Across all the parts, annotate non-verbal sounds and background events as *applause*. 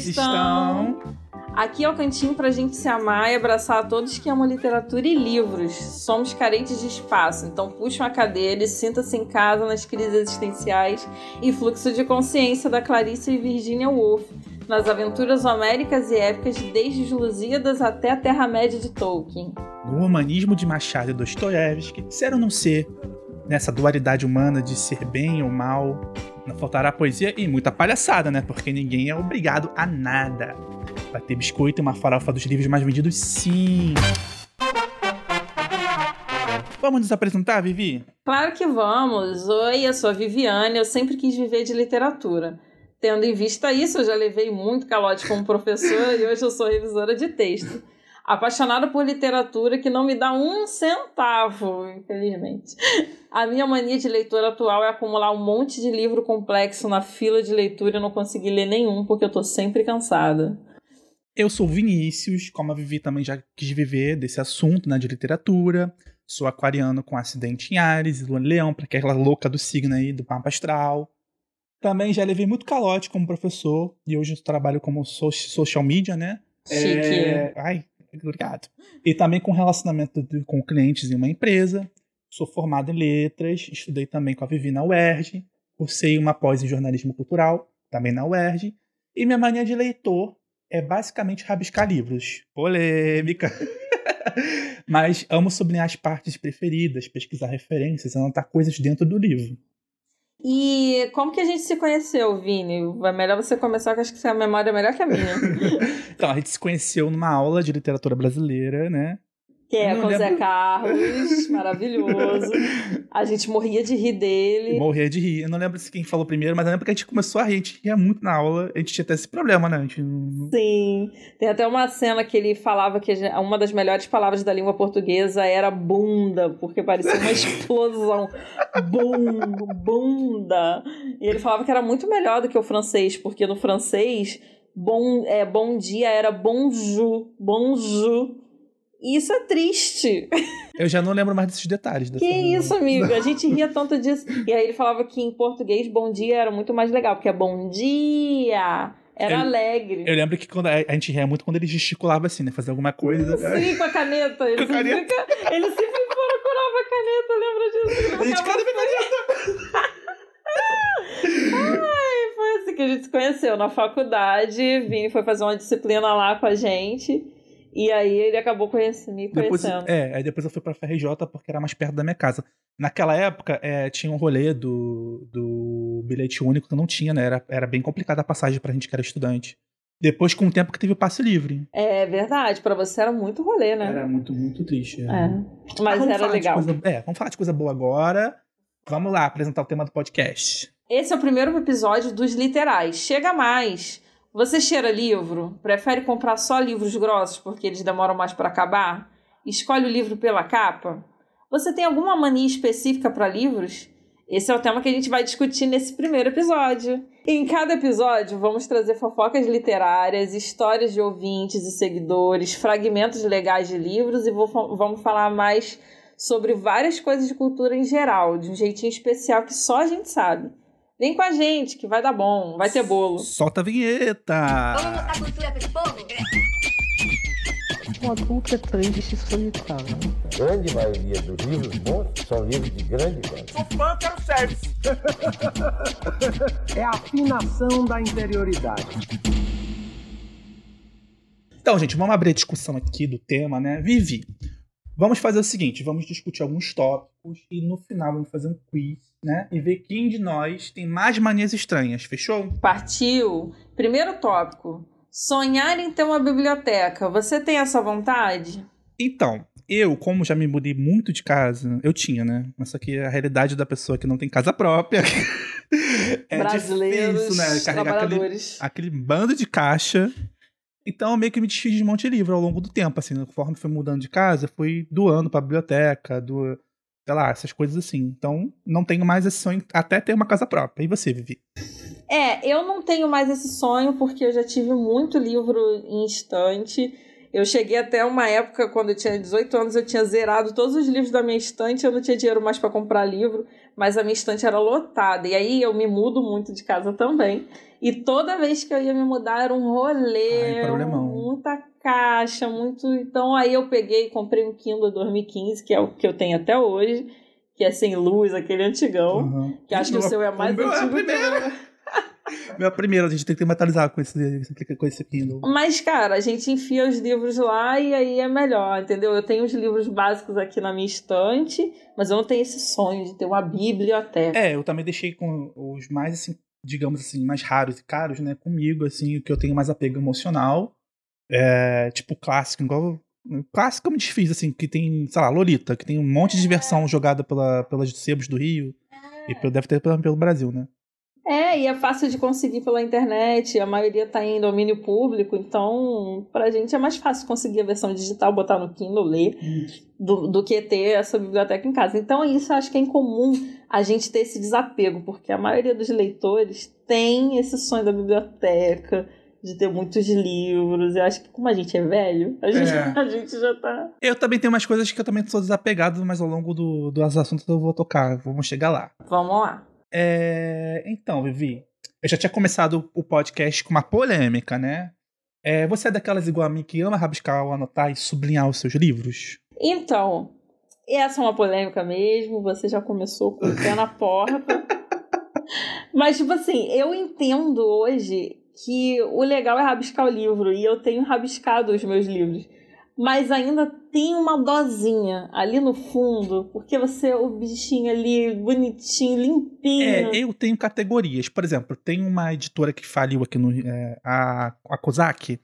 vocês estão? Aqui é o cantinho pra gente se amar e abraçar a todos que amam literatura e livros. Somos carentes de espaço, então puxe uma cadeira e sinta-se em casa nas crises existenciais e fluxo de consciência da Clarice e Virginia Woolf, nas aventuras homéricas e épicas desde os Lusíadas até a Terra-média de Tolkien. No humanismo de Machado e Dostoiévski, ser ou não ser, nessa dualidade humana de ser bem ou mal, não faltará poesia e muita palhaçada, né? Porque ninguém é obrigado a nada. Vai ter biscoito e uma farofa dos livros mais vendidos, sim. Vamos nos apresentar, Vivi? Claro que vamos. Oi, eu sou a Viviane, eu sempre quis viver de literatura. Tendo em vista isso, eu já levei muito calote como professora *laughs* e hoje eu sou revisora de texto. Apaixonada por literatura que não me dá um centavo, infelizmente. A minha mania de leitura atual é acumular um monte de livro complexo na fila de leitura e não conseguir ler nenhum porque eu tô sempre cansada. Eu sou Vinícius, como a Vivi também já quis viver desse assunto, né, de literatura. Sou aquariano com acidente em Ares e Lua Leão, para aquela louca do signo aí, do mapa astral. Também já levei muito calote como professor e hoje eu trabalho como social media, né? Chique. É... Ai, obrigado. E também com relacionamento com clientes em uma empresa. Sou formado em letras, estudei também com a Vivi na UERJ, cursei uma pós em jornalismo cultural, também na UERJ. E minha mania de leitor é basicamente rabiscar livros. Polêmica. *laughs* Mas amo sublinhar as partes preferidas, pesquisar referências, anotar coisas dentro do livro. E como que a gente se conheceu, Vini? É melhor você começar, que acho que a memória é melhor que a minha. *laughs* então, a gente se conheceu numa aula de literatura brasileira, né? Que é com o Zé Carlos, *laughs* maravilhoso. A gente morria de rir dele. Morria de rir. Eu não lembro se quem falou primeiro, mas eu lembro que a gente começou a rir, a gente ria muito na aula. A gente tinha até esse problema, né? Gente... Sim. Tem até uma cena que ele falava que uma das melhores palavras da língua portuguesa era bunda, porque parecia uma *laughs* explosão. Bum, bunda. E ele falava que era muito melhor do que o francês, porque no francês, bom, é, bom dia era bonjour, bonjour. E isso é triste. Eu já não lembro mais desses detalhes. Que isso, amigo? A gente ria tanto disso. E aí ele falava que em português bom dia era muito mais legal, porque é bom dia. Era eu, alegre. Eu lembro que quando a, a gente ria muito quando ele gesticulava assim, né? Fazer alguma coisa. Sim, com a caneta. Ele, com a caneta. Sempre, ele sempre procurava a caneta, lembra disso? A gente, cadê minha caneta? Ai, foi assim que a gente se conheceu na faculdade. Vini foi fazer uma disciplina lá com a gente. E aí ele acabou conhecendo, me conhecendo. Depois, é, aí depois eu fui pra FRJ porque era mais perto da minha casa. Naquela época, é, tinha um rolê do, do bilhete único que não tinha, né? Era, era bem complicada a passagem pra gente que era estudante. Depois, com o tempo que teve o passe livre. É verdade, para você era muito rolê, né? Era muito, muito triste. É. é. Mas era legal. Coisa, é, vamos falar de coisa boa agora. Vamos lá, apresentar o tema do podcast. Esse é o primeiro episódio dos literais. Chega mais! Você cheira livro? Prefere comprar só livros grossos porque eles demoram mais para acabar? Escolhe o livro pela capa? Você tem alguma mania específica para livros? Esse é o tema que a gente vai discutir nesse primeiro episódio. Em cada episódio, vamos trazer fofocas literárias, histórias de ouvintes e seguidores, fragmentos legais de livros e vou, vamos falar mais sobre várias coisas de cultura em geral, de um jeitinho especial que só a gente sabe. Vem com a gente, que vai dar bom, vai ter bolo. Solta a vinheta! Vamos botar cultura pra esse povo? Um adulto é triste e solitário. Grande maioria dos livros bons são livros de grande qualidade. Sou fã, quero service. é a afinação da interioridade. Então, gente, vamos abrir a discussão aqui do tema, né? Vivi, vamos fazer o seguinte: vamos discutir alguns tópicos e no final vamos fazer um quiz né? E ver quem de nós tem mais manias estranhas, fechou? Partiu. Primeiro tópico. Sonhar em ter uma biblioteca. Você tem essa vontade? Então, eu, como já me mudei muito de casa, eu tinha, né? Mas só que a realidade da pessoa que não tem casa própria. *laughs* é Brasileiros, difícil, né? Carregar aquele, aquele bando de caixa. Então, eu meio que me desfiz de um monte de livro ao longo do tempo, assim, conforme fui mudando de casa, fui doando pra biblioteca, do sei lá, essas coisas assim. Então, não tenho mais esse sonho até ter uma casa própria. E você, Vivi? É, eu não tenho mais esse sonho porque eu já tive muito livro em estante Eu cheguei até uma época, quando eu tinha 18 anos, eu tinha zerado todos os livros da minha estante, eu não tinha dinheiro mais para comprar livro, mas a minha estante era lotada. E aí eu me mudo muito de casa também. E toda vez que eu ia me mudar era um rolê, Ai, muita caixa, muito. Então aí eu peguei e comprei um Kindle 2015, que é o que eu tenho até hoje, que é sem luz, aquele antigão. Uhum. Que acho que o seu é mais meu é a antigo que o primeira. Meu. É a primeira, a gente tem que tematizar com esse, com esse Kindle. Mas, cara, a gente enfia os livros lá e aí é melhor, entendeu? Eu tenho os livros básicos aqui na minha estante, mas eu não tenho esse sonho de ter uma biblioteca. É, eu também deixei com os mais, assim, digamos assim, mais raros e caros, né, comigo, assim, o que eu tenho mais apego emocional. É, tipo, clássico, igual. Clássico é muito difícil, assim, que tem, sei lá, Lolita, que tem um monte de diversão jogada pela, pelas sebos do Rio. E pelo- deve ter pelo, pelo Brasil, né? É, e é fácil de conseguir pela internet, a maioria tá em domínio público, então pra gente é mais fácil conseguir a versão digital, botar no Kindle, ler, do, do que ter essa biblioteca em casa. Então isso eu acho que é incomum a gente ter esse desapego, porque a maioria dos leitores tem esse sonho da biblioteca, de ter muitos livros. Eu acho que como a gente é velho, a gente, É. *laughs* a gente já tá. Eu também tenho umas coisas que eu também sou desapegado, mas ao longo do, dos assuntos eu vou tocar, vamos chegar lá. Vamos lá. É, então, Vivi, eu já tinha começado o podcast com uma polêmica, né? É, você é daquelas igual a mim que ama rabiscar anotar e sublinhar os seus livros? Então, essa é uma polêmica mesmo, você já começou com o pé na porta. *laughs* Mas, tipo assim, eu entendo hoje que o legal é rabiscar o livro, e eu tenho rabiscado os meus livros. Mas ainda tem uma dosinha ali no fundo, porque você, o bichinho ali, bonitinho, limpinho. É, eu tenho categorias. Por exemplo, tem uma editora que faliu aqui no. é, a, a Kozak,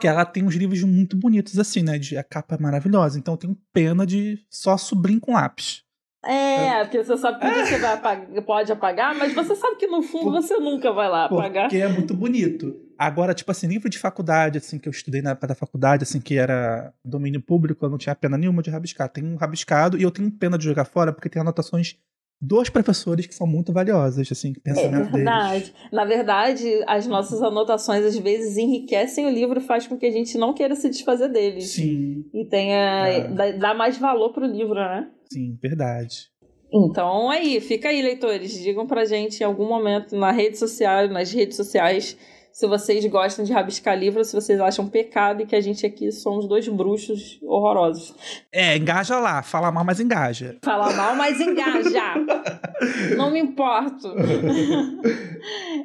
que ela tem uns livros muito bonitos, assim, né? De, a capa é maravilhosa. Então eu tenho pena de só sublim com lápis. É, porque você sabe que você vai apagar, pode apagar, mas você sabe que no fundo você nunca vai lá apagar. Porque é muito bonito. Agora, tipo assim, livro de faculdade, assim, que eu estudei na época da faculdade, assim, que era domínio público, eu não tinha pena nenhuma de rabiscar. Tem um rabiscado e eu tenho pena de jogar fora porque tem anotações dos professores que são muito valiosas, assim, É pensamento deles. verdade. Na verdade, as nossas anotações às vezes enriquecem o livro e faz com que a gente não queira se desfazer deles. Sim, E tenha. É. Dá, dá mais valor pro livro, né? sim, verdade. Então aí, fica aí, leitores. Digam pra gente em algum momento na rede social, nas redes sociais, se vocês gostam de rabiscar livro, se vocês acham pecado e que a gente aqui somos dois bruxos horrorosos. É, engaja lá, fala mal, mas engaja. Falar mal, mas engaja. *laughs* Não me importo.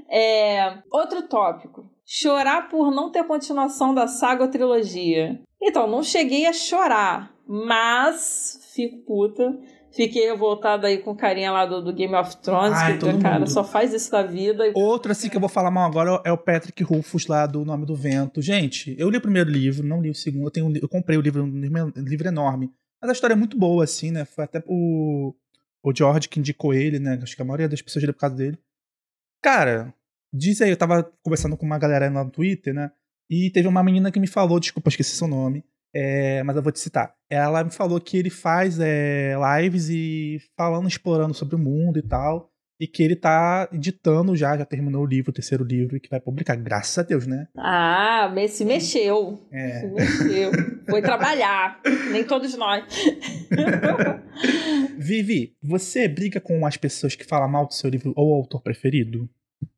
É, outro tópico. Chorar por não ter continuação da saga ou trilogia. Então, não cheguei a chorar, mas fico puta. Fiquei revoltada aí com o carinha lá do, do Game of Thrones, Ai, que cara mundo. só faz isso da vida. Outro, assim, que eu vou falar mal agora é o Patrick Rufus, lá do Nome do Vento. Gente, eu li o primeiro livro, não li o segundo. Eu, tenho, eu comprei o livro, um livro enorme. Mas a história é muito boa, assim, né? Foi até o, o George que indicou ele, né? Acho que a maioria das pessoas lê por causa dele. Cara, diz aí, eu tava conversando com uma galera lá no Twitter, né? E teve uma menina que me falou, desculpa, esqueci seu nome. É, mas eu vou te citar. Ela me falou que ele faz é, lives e falando, explorando sobre o mundo e tal. E que ele tá editando já, já terminou o livro, o terceiro livro, e que vai publicar. Graças a Deus, né? Ah, se mexeu. Se É. mexeu. Foi trabalhar. Nem todos nós. *laughs* Vivi, você briga com as pessoas que falam mal do seu livro ou autor preferido?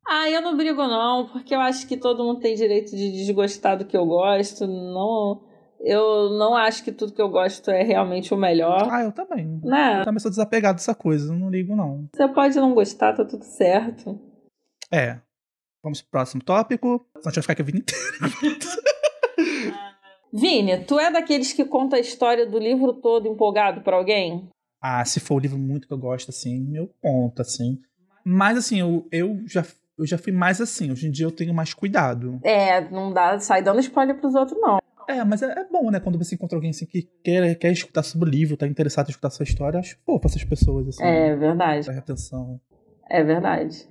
Ah, eu não brigo não, porque eu acho que todo mundo tem direito de desgostar do que eu gosto. Não, eu não acho que tudo que eu gosto é realmente o melhor. Ah, eu também. Né? Eu também sou desapegado dessa coisa, eu não ligo, não. Você pode não gostar, tá tudo certo. É. Vamos pro próximo tópico. Senão a gente vai ficar aqui a vida inteira. *laughs* *laughs* Vini, tu é daqueles que conta a história do livro todo empolgado pra alguém? Ah, se for o livro muito que eu gosto, assim, eu conto, assim. Mas, assim, eu, eu, já, eu já fui mais assim. Hoje em dia eu tenho mais cuidado. É, não dá, sai dando spoiler pros outros, não. É, mas é, é bom, né? Quando você encontra alguém assim que quer, quer escutar sobre o livro, tá interessado em escutar sua história, acho fofo essas pessoas, assim. É verdade, Presta atenção. é verdade.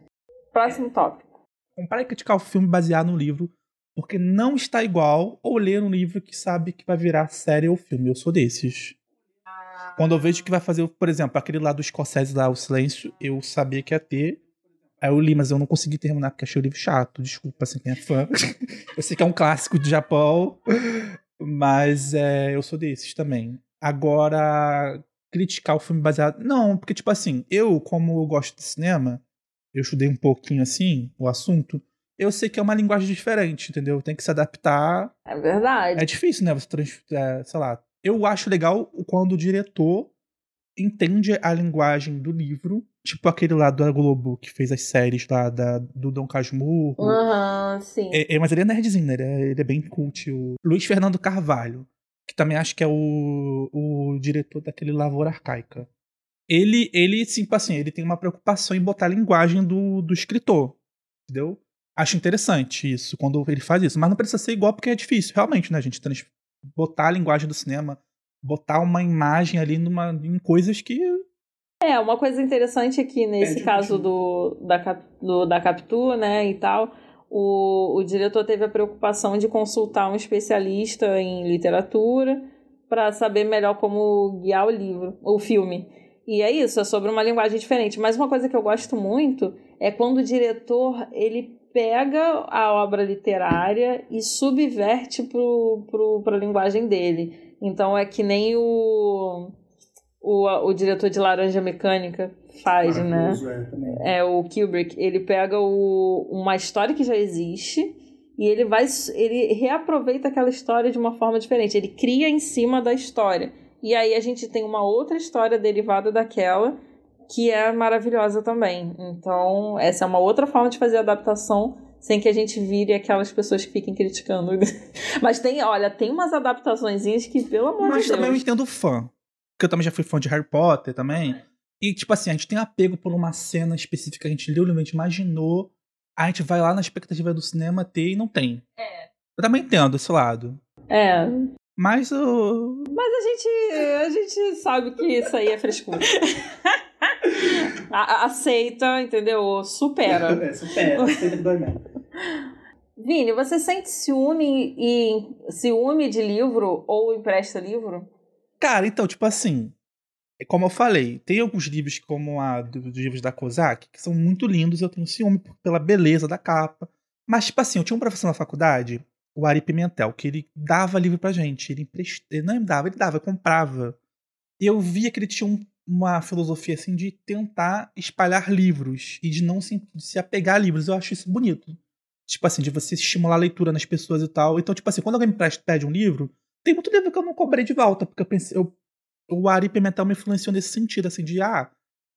Próximo tópico. Comprar e criticar o filme baseado no livro porque não está igual ou ler um livro que sabe que vai virar série ou filme. Eu sou desses. Quando eu vejo que vai fazer, por exemplo, aquele lá do Scorsese lá, O Silêncio, eu sabia que ia ter. Aí eu li, mas eu não consegui terminar porque achei o livro chato. Desculpa, assim, quem é fã. *laughs* eu sei que é um clássico do Japão. Mas é, eu sou desses também. Agora, criticar o filme baseado. Não, porque, tipo assim, eu, como eu gosto de cinema, eu estudei um pouquinho assim o assunto. Eu sei que é uma linguagem diferente, entendeu? Tem que se adaptar. É verdade. É difícil, né? Você trans... é, sei lá. Eu acho legal quando o diretor entende a linguagem do livro. Tipo aquele lá da Globo que fez as séries lá da, do Dom Casmurro. Aham, sim. É, é, mas ele é nerdzinho, né? Ele é, ele é bem cult. O Luiz Fernando Carvalho, que também acho que é o, o diretor daquele Lavoura Arcaica. Ele, ele, tipo assim, ele tem uma preocupação em botar a linguagem do, do escritor, entendeu? Acho interessante isso, quando ele faz isso. Mas não precisa ser igual porque é difícil, realmente, né, gente? Trans botar a linguagem do cinema, botar uma imagem ali numa, em coisas que É, uma coisa interessante aqui nesse É, caso do da, cap, do, da Capitu, né, e tal, o, o diretor teve a preocupação de consultar um especialista em literatura para saber melhor como guiar o livro, o filme. E é isso, é sobre uma linguagem diferente. Mas uma coisa que eu gosto muito é quando o diretor ele pega a obra literária e subverte para a linguagem dele. Então é que nem o, o, o diretor de Laranja Mecânica faz, né? É. É o Kubrick. Ele pega o, uma história que já existe e ele vai ele reaproveita aquela história de uma forma diferente. Ele cria em cima da história. E aí a gente tem uma outra história derivada daquela que é maravilhosa também. Então, essa é uma outra forma de fazer adaptação sem que a gente vire aquelas pessoas que fiquem criticando. *laughs* Mas tem, olha, tem umas adaptações que, pelo amor Mas de também eu Deus. entendo fã. Porque eu também já fui fã de Harry Potter também. E, tipo assim, a gente tem apego por uma cena específica que a gente leu, a gente imaginou. A gente vai lá na expectativa do cinema ter e não tem. É. Eu também entendo esse lado. É, Mas o. Mas a gente, a gente sabe que isso aí é frescura. *laughs* A- aceita, entendeu? Supera. É, supera, supera Vini, você sente ciúme e ciúme de livro ou empresta livro? Cara, então, tipo assim. é Como eu falei, tem alguns livros, como a do- dos livros da Kozak, que são muito lindos, eu tenho ciúme pela beleza da capa. Mas, tipo assim, eu tinha um professor na faculdade, o Ari Pimentel, que ele dava livro pra gente. Ele, emprest... ele não dava, ele dava, comprava. E eu via que ele tinha um- uma filosofia assim de tentar espalhar livros e de não se, de se apegar a livros. Eu acho isso bonito. Tipo assim, de você estimular a leitura nas pessoas e tal. Então, tipo assim, quando alguém me pede um livro, tem muito livro que eu não cobrei de volta, porque eu pensei, eu, o Ari Pimentel me influenciou nesse sentido, assim, de ah,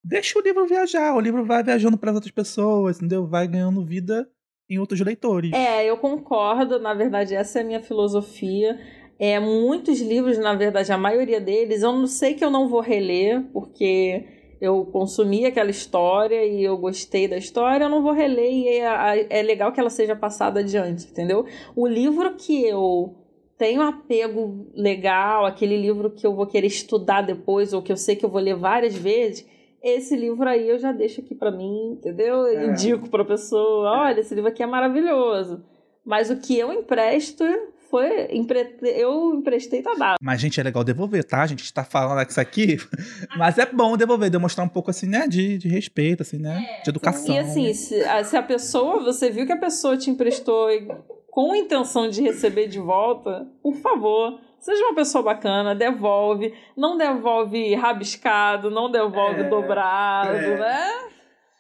deixa o livro viajar, o livro vai viajando para outras pessoas, entendeu? Vai ganhando vida em outros leitores. É, eu concordo. Na verdade, essa é a minha filosofia. É, muitos livros, na verdade, a maioria deles, eu não sei que eu não vou reler, porque eu consumi aquela história e eu gostei da história, eu não vou reler e é, é legal que ela seja passada adiante, entendeu? O livro que eu tenho apego legal, aquele livro que eu vou querer estudar depois, ou que eu sei que eu vou ler várias vezes, esse livro aí eu já deixo aqui pra mim, entendeu? Eu É. Indico pra pessoa, olha, esse livro aqui é maravilhoso. Mas o que eu empresto foi. empre- Eu emprestei tá dado. Mas, gente, é legal devolver, tá? A gente tá falando isso aqui, *laughs* mas é bom devolver, demonstrar um pouco, assim, né, de, de respeito, assim, né, de educação. E assim, se a, se a pessoa, você viu que a pessoa te emprestou com intenção de receber de volta, por favor, seja uma pessoa bacana, devolve. Não devolve rabiscado, não devolve É, dobrado, é. né?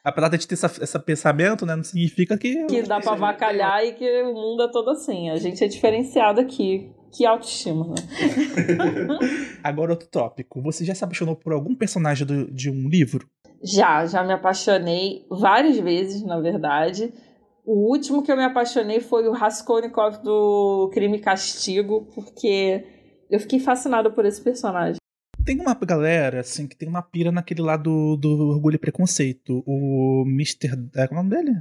Apesar de a gente ter essa- esse pensamento, né, não significa que... Que dá pra avacalhar e que o mundo é todo assim. A gente é diferenciado aqui. Que autoestima, né? *laughs* Agora, outro tópico. Você já se apaixonou por algum personagem do- de um livro? Já, já me apaixonei várias vezes, na verdade. O último que eu me apaixonei foi o Raskolnikov do Crime e Castigo, porque eu fiquei fascinada por esse personagem. Tem uma galera, assim, que tem uma pira naquele lado do Orgulho e Preconceito. O Mr. É, como é o nome dele?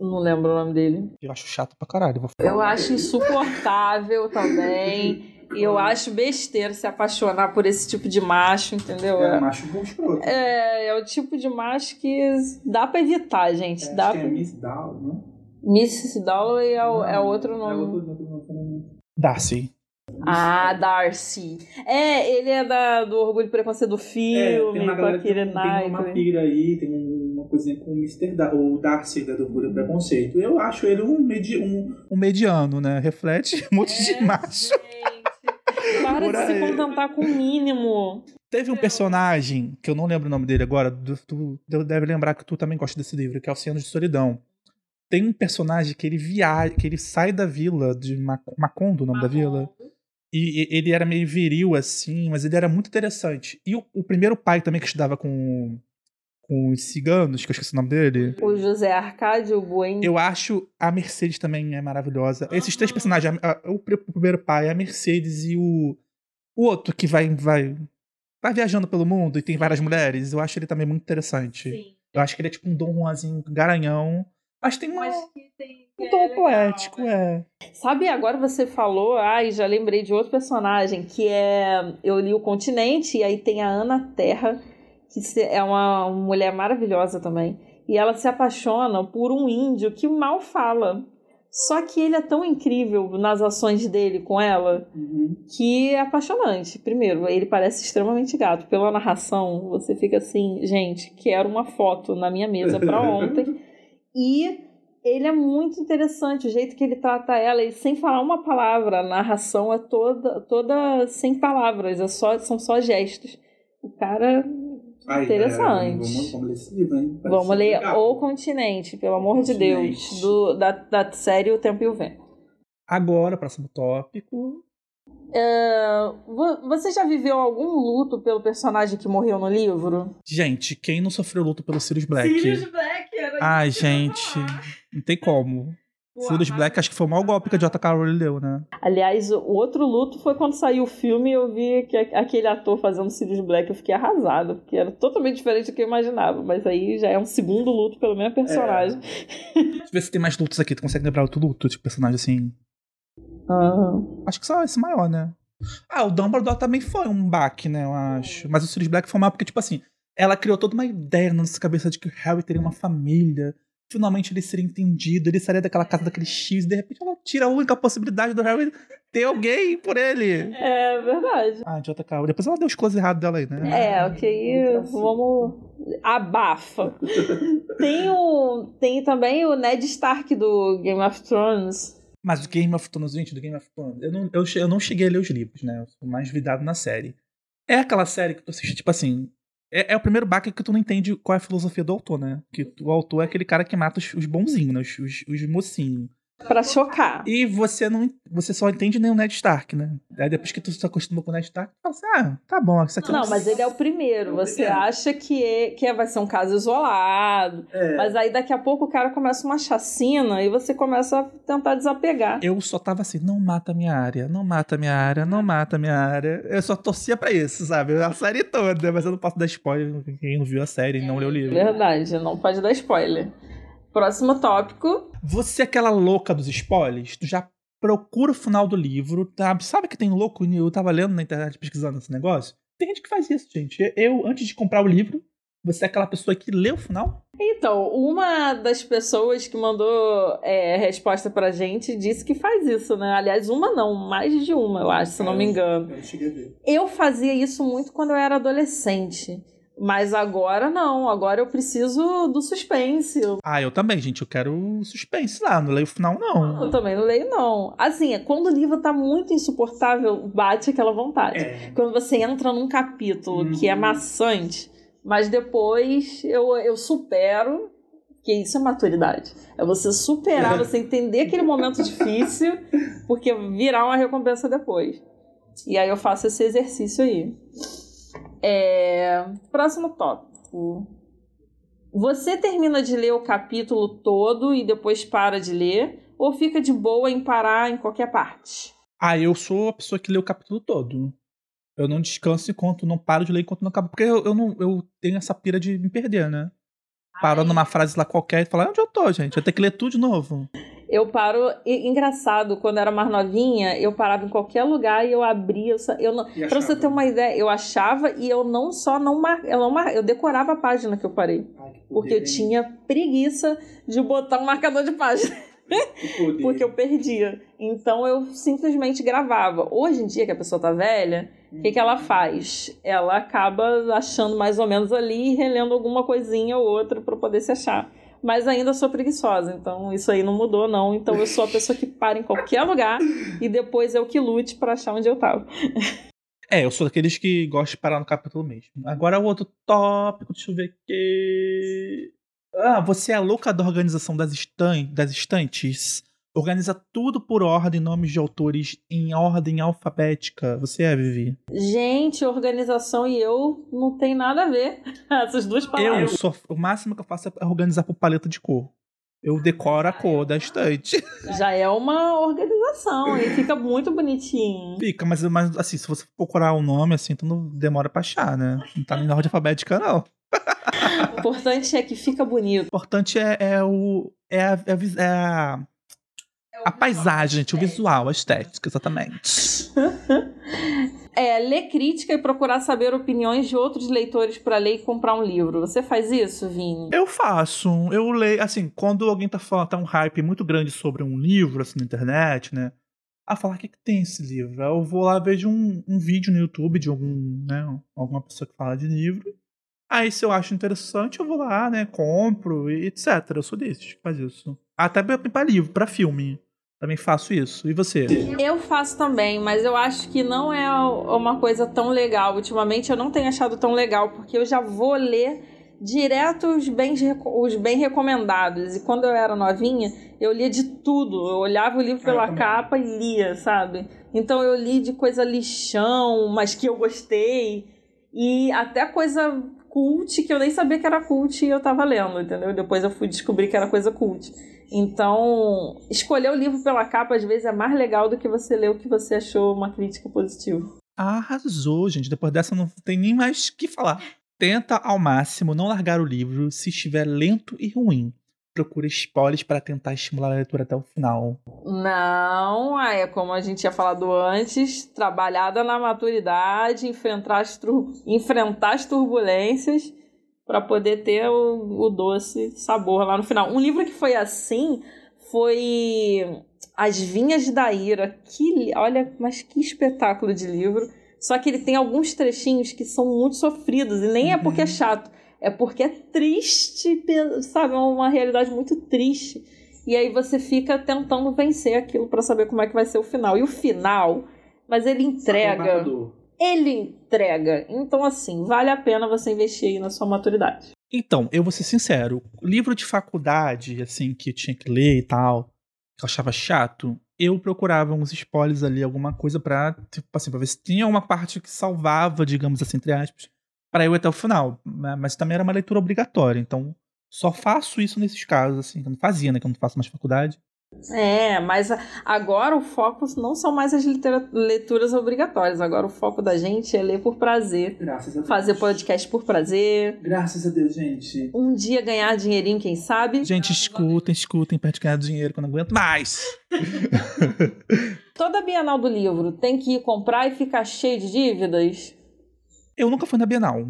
Não lembro o nome dele. Eu acho chato pra caralho. Vou... Eu acho insuportável também. E eu acho besteira se apaixonar por esse tipo de macho, entendeu? É, macho bom escroto. é, é o tipo de macho que dá pra evitar, gente. dá pra... Miss Down, né? Mrs. Dalloway é, o- é outro nome. Darcy. Ah, Darcy. É, ele é da, do Orgulho e Preconceito do filme, com a Keira Knightley. pira aí, tem uma coisinha com o Mr. Da, o Darcy da do Orgulho e Preconceito. Eu acho ele um, medi um, um mediano, né? Reflete um monte de macho. É, Gente, *laughs* Para Por de se contentar com o mínimo. Teve um personagem, que eu não lembro o nome dele agora, tu, tu deve lembrar que tu também gosta desse livro, que é Oceanos de Solidão. Tem um personagem que ele viaja, que ele sai da vila de Mac- Macondo, o nome da vila. E, e ele era meio viril, assim, mas ele era muito interessante. E o, o primeiro pai também que estudava com, com os ciganos, que eu esqueci o nome dele. O José Arcádio Bueno. Eu acho a Mercedes também é maravilhosa. Esses três personagens, a- a- o, pr- o primeiro pai, a Mercedes e o, o outro que vai, vai, vai viajando pelo mundo e tem várias mulheres, eu acho ele também muito interessante. Eu acho que ele é tipo um Dom Juanzinho garanhão. Mas tem uma, um tom poético, é. Sabe, agora você falou, ai, já lembrei de outro personagem, que é. Eu li O Continente, e aí tem a Ana Terra, que é uma mulher maravilhosa também. E ela se apaixona por um índio que mal fala. Só que ele é tão incrível nas ações dele com ela que é apaixonante. Primeiro, ele parece extremamente gato. Pela narração, você fica assim, gente, quero uma foto na minha mesa pra *laughs* ontem. E ele é muito interessante, o jeito que ele trata ela, ele sem falar uma palavra, a narração é toda, toda sem palavras, é só, são só gestos. O cara. Interessante. vamos ler esse livro, hein? Vamos ler O Continente, pelo amor de Deus, Continente. do, da, da série O Tempo e o Vento. Agora, próximo tópico. É, vo- você já viveu algum luto pelo personagem que morreu no livro? Gente, quem não sofreu luto pelo Sirius Black? Black era Ai, gente. Não tem como. Sirius Black acho que foi o maior golpe que a J.K. Rowling deu, né? Aliás, o outro luto foi quando saiu o filme e eu vi que aquele ator fazendo Sirius Black, eu fiquei arrasada, porque era totalmente diferente do que eu imaginava. Mas aí já é um segundo luto pelo mesmo personagem. Deixa eu ver se tem mais lutos aqui. Tu consegue lembrar outro luto? Tipo, personagem assim. Aham. Acho que só esse maior, né? Ah, o Dumbledore também foi um baque, né? Eu acho. Mas o Sirius Black foi mal porque, tipo assim, ela criou toda uma ideia na nossa cabeça de que o Harry teria uma família. Finalmente ele seria entendido, ele sairia daquela casa daquele X, e de repente ela tira a única possibilidade do Harry ter alguém por ele. É verdade. Ah, J.K. Depois ela deu os close errados dela aí, né? É, ok, vamos. Abafa. Tem, o, tem também o Ned Stark do Game of Thrones. Mas o Game of Thrones, gente, do Game of Thrones, eu não, eu, eu não cheguei a ler os livros, né? Eu sou mais vidado na série. É aquela série que tu assiste, tipo assim. É, é o primeiro baque que tu não entende qual é a filosofia do autor, né? Que o autor é aquele cara que mata os, os bonzinhos, né? Os, os, os mocinhos. Pra chocar. E você não. Você só entende nem o Ned Stark, né? Aí depois que tu se acostuma com o Ned Stark, tu fala assim, ah, tá bom, isso aqui Não, mas ele é o primeiro. Você acha que, é, que é- vai ser um caso isolado. Mas aí daqui a pouco o cara começa uma chacina e você começa a tentar desapegar. Eu só tava assim, não mata minha área, não mata minha área, não mata minha área. Eu só torcia pra isso, sabe? A série toda, mas eu não posso dar spoiler. Quem não viu a série e não leu o livro. Verdade, não pode dar spoiler. Próximo tópico. Você é aquela louca dos spoilers, tu já procura o final do livro, tá? Sabe que tem louco? Eu tava lendo na internet pesquisando esse negócio. Tem gente que faz isso, gente. Eu, antes de comprar o livro, você é aquela pessoa que lê o final? Então, uma das pessoas que mandou é, resposta pra gente disse que faz isso, né? Aliás, uma não, mais de uma, eu acho, se não me engano. Eu cheguei a ver. Eu fazia isso muito quando eu era adolescente. Mas agora não, agora eu preciso do suspense. Ah, eu também, gente. Eu quero suspense lá, não leio o final, não. eu também não leio, não. Assim, quando o livro tá muito insuportável, bate aquela vontade. Quando você entra num capítulo que é maçante, mas depois eu, eu supero, que isso é maturidade. É você superar, você entender aquele momento difícil, porque virar uma recompensa depois. E aí eu faço esse exercício aí. É, Próximo tópico. Você termina de ler o capítulo todo e depois para de ler? Ou fica de boa em parar em qualquer parte? Ah, eu sou a pessoa que lê o capítulo todo. Eu não descanso enquanto não paro de ler enquanto não acaba. Porque eu, eu, não, eu tenho essa pira de me perder, né? Parou numa frase lá qualquer e falar, onde eu tô, gente? Eu tenho que ler tudo de novo. Eu paro. e- Engraçado, quando eu era mais novinha, eu parava em qualquer lugar e eu abria. Eu, só- eu não, pra você ter uma ideia, eu achava e eu não só não mar, eu não mar, eu decorava a página que eu parei. Porque eu tinha preguiça de botar um marcador de página. Porque eu perdia. Então eu simplesmente gravava. Hoje em dia, que a pessoa tá velha, o que, que ela faz? Ela acaba achando mais ou menos ali e relendo alguma coisinha ou outra pra poder se achar. Mas ainda sou preguiçosa, então isso aí não mudou, não. Então eu sou a pessoa que para em qualquer lugar e depois eu que lute para achar onde eu tava. É, eu sou daqueles que gostam de parar no capítulo mesmo. Agora o outro tópico, deixa eu ver aqui. Ah, você é louca da organização das, estan das estantes? Organiza tudo por ordem, nomes de autores em ordem alfabética. Você é, Vivi? Gente, organização e eu não tem nada a ver. *laughs* Essas duas Eu palavras. só. O máximo que eu faço é organizar por paleta de cor. Eu decoro a cor da estante. *laughs* Já é uma organização e fica muito bonitinho. Fica, mas, mas assim, se você procurar o nome, assim, então não demora pra achar, né? Não tá em ordem alfabética, não. *laughs* O importante é que fica bonito. O importante é, é o. É a, é a é a, a paisagem, gente, o visual, a estética, exatamente. *laughs* É, ler crítica e procurar saber opiniões de outros leitores para ler e comprar um livro. Você faz isso, Vini? Eu faço. Eu leio, assim, quando alguém tá falando, tá um hype muito grande sobre um livro, assim, na internet, né? A falar, o que, que tem esse livro? Eu vou lá, vejo um, um vídeo no YouTube de algum, né, alguma pessoa que fala de livro. Aí, se eu acho interessante, eu vou lá, né, compro e etc. Eu sou desses que faz isso. Até pra, pra livro, pra filme. Também faço isso. E você? Eu faço também, mas eu acho que não é uma coisa tão legal. Ultimamente eu não tenho achado tão legal, porque eu já vou ler direto os bem, os bem recomendados. E quando eu era novinha, eu lia de tudo. Eu olhava o livro pela também. capa e lia, sabe? Então eu li de coisa lixão, mas que eu gostei. E até coisa cult, que eu nem sabia que era cult e eu tava lendo, entendeu? Depois eu fui descobrir que era coisa cult. Então, escolher o livro pela capa às vezes é mais legal do que você ler o que você achou uma crítica positiva. Arrasou, gente. Depois dessa não tem nem mais o que falar. Tenta ao máximo não largar o livro se estiver lento e ruim. Procura spoilers para tentar estimular a leitura até o final. Não, é como a gente tinha falado antes, trabalhada na maturidade, enfrentar as, tur- enfrentar as turbulências para poder ter o, o doce sabor lá no final. Um livro que foi assim foi As Vinhas da Ira. Que, olha, mas que espetáculo de livro. Só que ele tem alguns trechinhos que são muito sofridos, e nem é porque é chato, é porque é triste, sabe? É uma realidade muito triste. E aí você fica tentando vencer aquilo para saber como é que vai ser o final. E o final, mas ele entrega. Ele entrega. Então, assim, vale a pena você investir aí na sua maturidade. Então, eu vou ser sincero. Livro de faculdade, assim, que eu tinha que ler e tal, que eu achava chato, eu procurava uns spoilers ali, alguma coisa pra, tipo assim, pra ver se tinha uma parte que salvava, digamos assim, entre aspas, pra eu ir até o final. né? Mas também era uma leitura obrigatória, então só faço isso nesses casos, assim, que eu não fazia, né, que eu não faço mais faculdade. É, mas agora o foco não são mais as leituras obrigatórias. Agora o foco da gente é ler por prazer. Graças a Deus. Fazer podcast por prazer. Graças a Deus, gente. Um dia ganhar dinheirinho, quem sabe. Gente, escutem, escutem, perto de ganhar dinheiro que eu não aguento mais. *laughs* Toda Bienal do livro tem que ir comprar e ficar cheio de dívidas? Eu nunca fui na Bienal.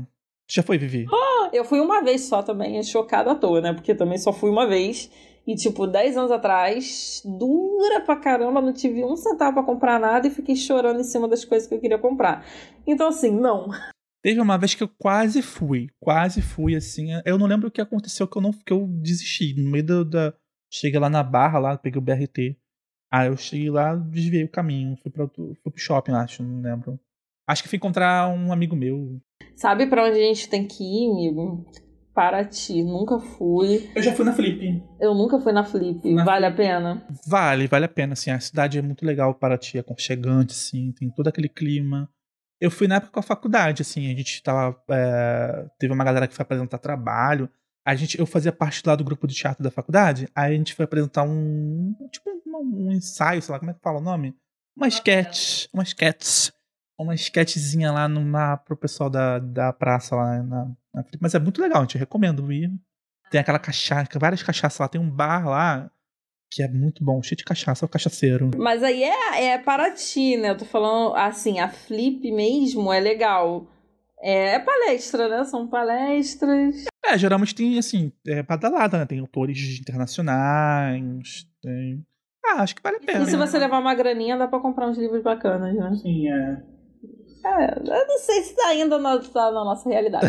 Já foi, Vivi? *gasps* Eu fui uma vez só também, é chocada à toa, né? Porque também só fui uma vez. E, tipo, 10 anos atrás, dura pra caramba, não tive um centavo pra comprar nada e fiquei chorando em cima das coisas que eu queria comprar. Então, assim, não. Teve uma vez que eu quase fui. Quase fui, assim. Eu não lembro o que aconteceu que eu não que eu desisti. No meio da. da- Cheguei lá na barra, lá, peguei o BRT. Aí eu cheguei lá, desviei o caminho. Fui, pra fui pro shopping, acho, não lembro. Acho que fui encontrar um amigo meu. Sabe pra onde a gente tem que ir, amigo? Paraty. Nunca fui. Eu já fui na Flip. Eu nunca fui na Flip. Na vale a pena? Vale, vale a pena, assim. A cidade é muito legal para ti, é aconchegante, assim, tem todo aquele clima. Eu fui na época com a faculdade, assim, a gente tava. é, teve uma galera que foi apresentar trabalho. A gente, eu fazia parte lá do grupo de teatro da faculdade, aí a gente foi apresentar um. Tipo, um, um ensaio, sei lá, como é que fala o nome? Uma sketch. Uma sketch. Uma sketchzinha lá numa, pro pessoal da, da praça lá na, na Mas é muito legal, a gente recomendo ir. Tem aquela cachaça, várias cachaças lá, tem um bar lá que é muito bom, cheio de cachaça, é o cachaceiro. Mas aí é, é Paraty, né? Eu tô falando, assim, a Flip mesmo é legal. É, é palestra, né? São palestras. É, geralmente tem, assim, é badalada, né? Tem autores internacionais, tem... Ah, acho que vale a pena. E se você levar uma graninha, dá pra comprar uns livros bacanas, né? Sim, é. É, eu não sei se ainda não tá na nossa realidade.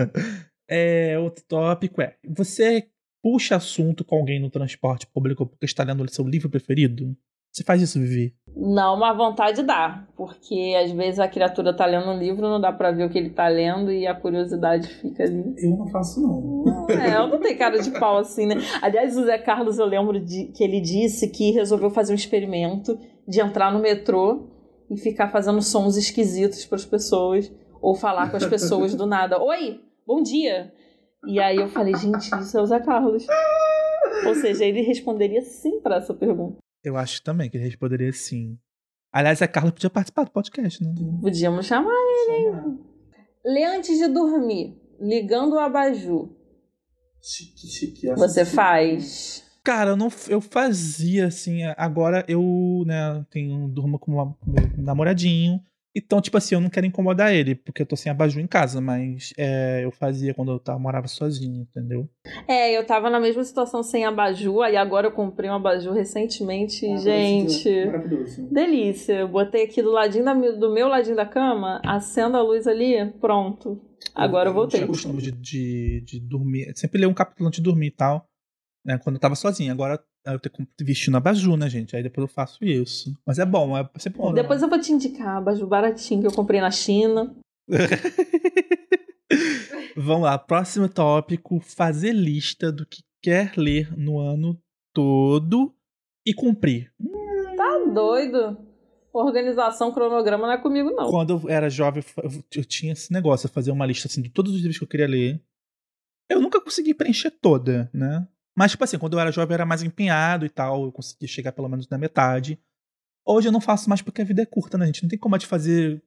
*laughs* é, outro tópico é, você puxa assunto com alguém no transporte público porque está lendo o seu livro preferido? Você faz isso, Vivi? Não, mas vontade dá, porque às vezes a criatura tá lendo um livro, não dá pra ver o que ele tá lendo e a curiosidade fica ali. Eu não faço, não. É, eu não tenho cara de pau assim, né? Aliás, o Zé Carlos, eu lembro de, que ele disse que resolveu fazer um experimento de entrar no metrô e ficar fazendo sons esquisitos para as pessoas ou falar com as pessoas do nada. Oi, bom dia. E aí eu falei, gente, isso é o Zé Carlos. Ou seja, ele responderia sim para essa pergunta. Eu acho também que ele responderia sim. Aliás, a Carla podia participar do podcast, né? Podíamos chamar ele, hein? Lê antes de dormir, ligando o abajur. Chique, chique. Você faz. Cara, eu não eu fazia assim, agora eu, né, tenho durmo com uma- meu namoradinho. Então, tipo assim, eu não quero incomodar ele, porque eu tô sem abajur em casa, mas é, eu fazia quando eu tava, morava sozinho, entendeu? É, eu tava na mesma situação sem abajur, aí agora eu comprei um abajur recentemente, gente. Maravilhoso. Delícia. Eu botei aqui do ladinho da, do meu ladinho da cama, acendo a luz ali, pronto. Agora eu voltei. tinha costume de, de, de dormir, sempre ler um capítulo antes de dormir e tal, né, quando eu tava sozinho. Agora eu tenho que vestir no abajur, né, gente? Aí depois eu faço isso. Mas é bom, é sempre bom. né? Depois eu vou te indicar abajur baratinho que eu comprei na China. *laughs* Vamos lá, próximo tópico: fazer lista do que quer ler no ano todo e cumprir. Tá doido? Organização, cronograma não é comigo, não. Quando eu era jovem, eu eu tinha esse negócio, de fazer uma lista assim, de todos os livros que eu queria ler. Eu nunca consegui preencher toda, né? Mas, tipo assim, quando eu era jovem, eu era mais empenhado e tal, eu conseguia chegar pelo menos na metade. Hoje eu não faço mais porque a vida é curta, né, gente? Não tem como a gente fazer.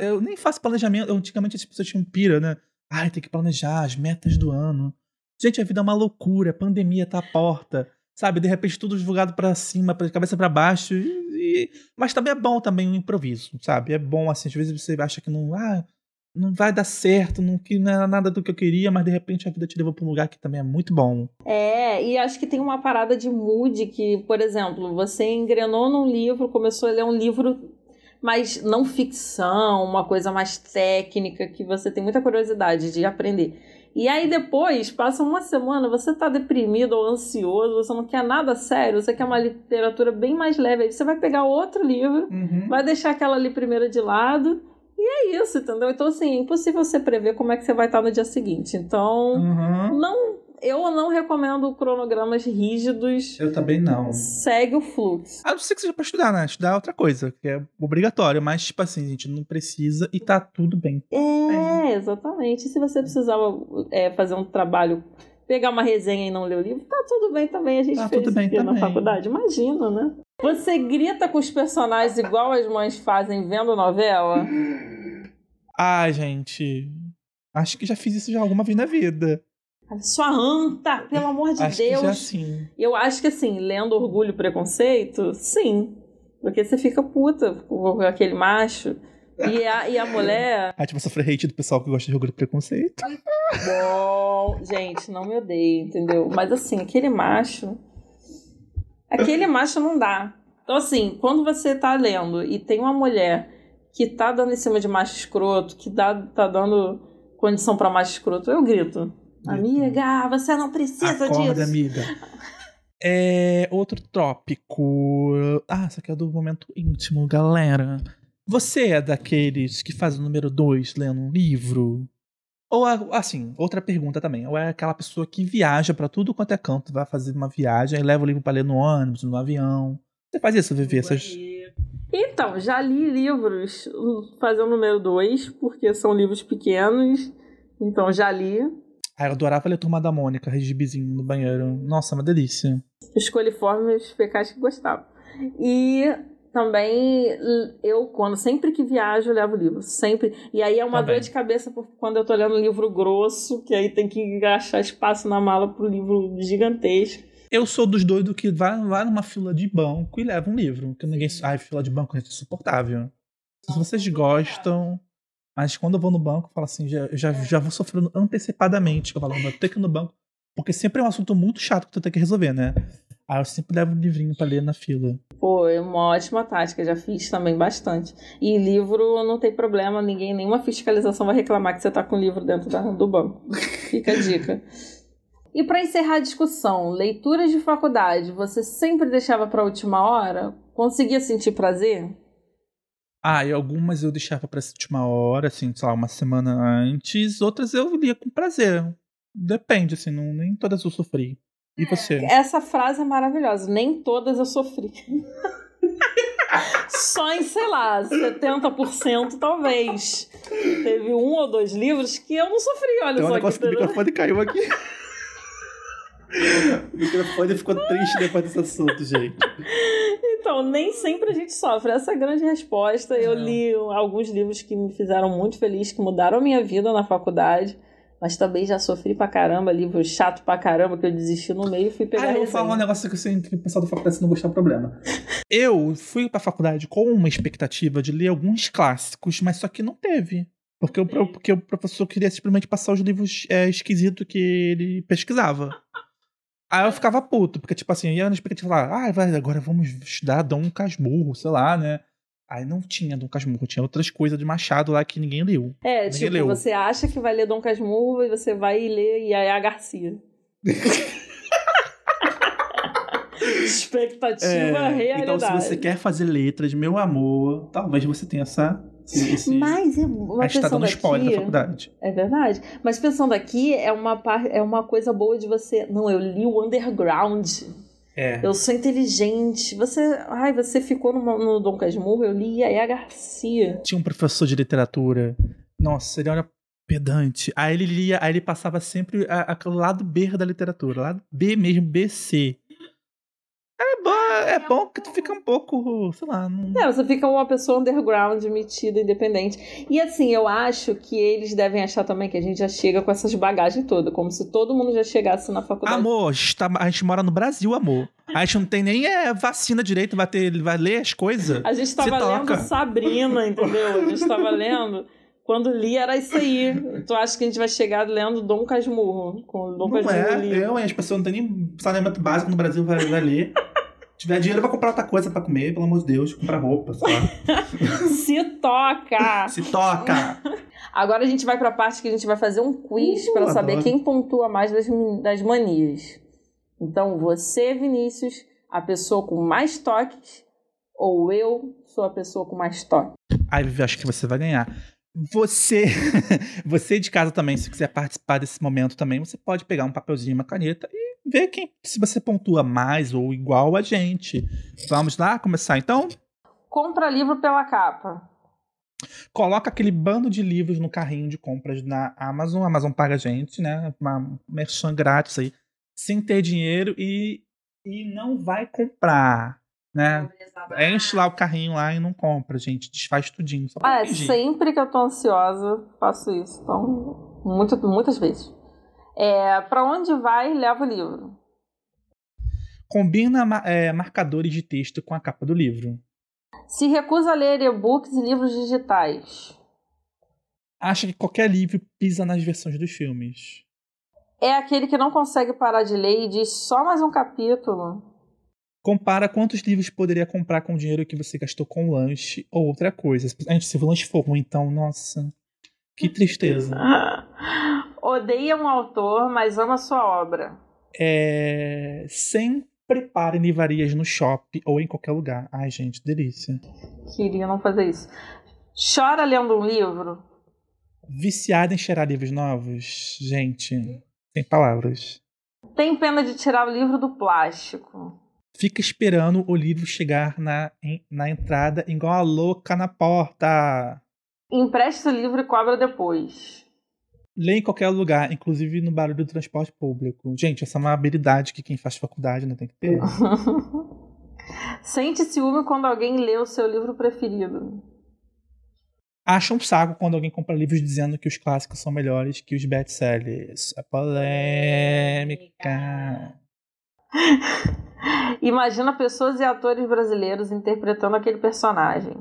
Eu nem faço planejamento. Antigamente as pessoas tinham pira, né? Ai, tem que planejar as metas do ano. Gente, a vida é uma loucura, a pandemia tá à porta. Sabe, de repente tudo jogado pra cima, pra cabeça pra baixo. e- Mas também é bom também o improviso, sabe? É bom, assim, às vezes você acha que não, ah, não vai dar certo, não, que não é nada do que eu queria, mas de repente a vida te levou pra um lugar que também é muito bom. É, e acho que tem uma parada de mood que, por exemplo, você engrenou num livro, começou a ler um livro, mas não ficção, uma coisa mais técnica, que você tem muita curiosidade de aprender. E aí depois, passa uma semana, você tá deprimido ou ansioso, você não quer nada sério, você quer uma literatura bem mais leve. Aí você vai pegar outro livro, vai deixar aquela ali primeira de lado. E é isso, entendeu? Então, assim, é impossível você prever como é que você vai estar no dia seguinte. Então, Uhum. não, eu não recomendo cronogramas rígidos. Eu também não. Segue o fluxo. A não ser que seja pra estudar, né? Estudar é outra coisa, que é obrigatório. Mas, tipo assim, a gente não precisa e tá tudo bem. É, exatamente. E se você precisava é, fazer um trabalho, pegar uma resenha e não ler o livro, tá tudo bem também. A gente Tá fez tudo bem isso na também. faculdade. Imagina, né? Você grita com os personagens igual as mães fazem vendo novela? Ai, gente. Acho que já fiz isso já alguma vez na vida. Sua anta, pelo amor de acho Deus. que já sim. Eu acho que assim, lendo Orgulho e Preconceito, sim. Porque você fica puta com aquele macho. E a, e a mulher. Aí, *laughs* tipo, sofrer hate do pessoal que gosta de orgulho e preconceito. Bom, gente, não me odeio, entendeu? Mas assim, aquele macho. Aquele macho não dá. Então, assim, quando você tá lendo e tem uma mulher que tá dando em cima de macho escroto, que dá, tá dando condição pra macho escroto, eu grito. Amiga, você não precisa Acorda, disso. amiga. *laughs* É, outro tópico. Ah, isso aqui é do momento íntimo, galera. Você é daqueles que faz o número 2 lendo um livro? Ou, assim, outra pergunta também. Ou é aquela pessoa que viaja pra tudo quanto é canto, vai fazer uma viagem e leva o livro pra ler no ônibus, no avião. Você faz isso, Vivi? Essas... Então, já li livros fazer o número 2, porque são livros pequenos. Então, já li. Ah, eu adorava ler Turma da Mônica, regibizinho no banheiro. Nossa, uma delícia. Os coliformes fecais que gostava. E também eu, quando sempre que viajo, eu levo livro. Sempre. E aí é uma Também. dor de cabeça por- quando eu tô lendo um livro grosso, que aí tem que achar espaço na mala pro livro gigantesco. Eu sou dos doidos que vai, vai numa fila de banco e leva um livro. Que ninguém. Ai, fila de banco é insuportável. Se vocês gostam. Mas quando eu vou no banco, eu falo assim, já, já, já vou sofrendo antecipadamente. Eu falo, vou ter que ir no banco. Porque sempre é um assunto muito chato que tu tem que resolver, né? Aí eu sempre levo um livrinho pra ler na fila. Pô, é uma ótima tática, já fiz também bastante. E livro não tem problema, ninguém, nenhuma fiscalização vai reclamar que você tá com o livro dentro da- do banco. *laughs* Fica a dica. E para encerrar a discussão, leituras de faculdade, você sempre deixava para última hora? Conseguia sentir prazer? Ah, e algumas eu deixava pra essa última hora, assim, sei lá, uma semana antes. Outras eu lia com prazer. Depende, assim, não, nem todas eu sofri. E você? Essa frase é maravilhosa. Nem todas eu sofri. *laughs* Só em, sei lá, 70% talvez. Teve um ou dois livros que eu não sofri, olha Tem um só. negócio que que o microfone caiu aqui. *laughs* o microfone ficou triste depois desse assunto, gente. Então, nem sempre a gente sofre. Essa é a grande resposta. Eu Não. li alguns livros que me fizeram muito feliz, que mudaram a minha vida na faculdade. Mas também já sofri pra caramba, livro chato pra caramba, que eu desisti no meio e fui pegar Ah, eu vou falar um negócio que, assim, que o pessoal da faculdade se não gostar é um problema. *laughs* Eu fui pra faculdade com uma expectativa de ler alguns clássicos, mas só que não teve. Porque o, pro- porque o professor queria simplesmente passar os livros é, esquisitos que ele pesquisava. Aí eu ficava puto, porque, tipo assim, eu ia na expectativa lá, ah, vai, agora vamos estudar Dom Casmurro, sei lá, né? Aí não tinha Dom Casmurro, tinha outras coisas de Machado lá que ninguém leu. É, Ninguém tipo, leu. você acha que vai ler Dom Casmurro e você vai ler Yaya Garcia. *laughs* Expectativa, realidade. então, se você quer fazer letras, meu amor, talvez você tenha essa. Esse, Mas é uma a gente tá dando spoiler da faculdade. é verdade. Mas pensando aqui, é uma, é uma coisa boa de você. Não, eu li o underground. É. Eu sou inteligente. Você. Ai, você ficou no, no Dom Casmurro, eu li Yaya Garcia. Tinha um professor de literatura. Nossa, ele era pedante. Aí ele lia, aí ele passava sempre a- a- o lado B da literatura, lado B mesmo, BC. É bom, é bom que tu fica um pouco, sei lá, não... É, você fica uma pessoa underground, metida, independente. E assim, eu acho que eles devem achar também que a gente já chega com essas bagagens todas, como se todo mundo já chegasse na faculdade. Amor, a gente, tá- a gente mora no Brasil, amor. A gente não tem nem é, vacina direito, vai, ter, vai ler as coisas. A gente tava lendo toca. Sabrina, entendeu? A gente tava *laughs* lendo. Quando li era isso aí. Tu acha que a gente vai chegar lendo Dom Casmurro? Com Dom Não Casmurro é, li. eu, hein, as pessoas não têm nem saneamento básico no Brasil, vai, vai ler. *laughs* Se tiver dinheiro, vai comprar outra coisa pra comer, pelo amor de Deus, comprar roupa, sei lá. *laughs* Se toca! Se toca! Agora a gente vai pra parte que a gente vai fazer um quiz Uh, pra saber adoro. quem pontua mais das, das manias. Então, você, Vinícius, a pessoa com mais toques, ou eu sou a pessoa com mais toques? Ai, Vivi, acho que você vai ganhar. Você, *laughs* você de casa também, se quiser participar desse momento também, você pode pegar um papelzinho e uma caneta e ver quem, se você pontua mais ou igual a gente. Vamos lá começar então? Compra livro pela capa. Coloca aquele bando de livros no carrinho de compras na Amazon. A Amazon paga a gente, né? Uma merchan grátis aí, sem ter dinheiro e, e não vai comprar, né? Enche lá o carrinho lá e não compra, gente. Desfaz tudinho. Só Ah, é, sempre que eu tô ansiosa, faço isso. Então, muito, muitas vezes. É, pra onde vai, leva o livro. Combina é, marcadores de texto com a capa do livro. Se recusa a ler e-books e livros digitais. Acha que qualquer livro pisa nas versões dos filmes. É aquele que não consegue parar de ler e diz só mais um capítulo. Compara quantos livros poderia comprar com o dinheiro que você gastou com o lanche ou outra coisa. Gente, se o lanche for ruim, então, nossa. Que tristeza. *laughs* Odeia um autor, mas ama sua obra. É. Sempre para em livrarias no shopping ou em qualquer lugar. Ai, gente, delícia. Queria não fazer isso. Chora lendo um livro. Viciada em cheirar livros novos. Gente, sem palavras. Tem pena de tirar o livro do plástico. Fica esperando o livro chegar na, em- na entrada igual a louca na porta. Empresta o livro e cobra depois. Lê em qualquer lugar, inclusive no barulho do transporte público. Gente, essa é uma habilidade que quem faz faculdade né, tem que ter. *laughs* Sente ciúme quando alguém lê o seu livro preferido. Acha um saco quando alguém compra livros dizendo que os clássicos são melhores que os best-sellers. É polêmica. Imagina pessoas e atores brasileiros interpretando aquele personagem.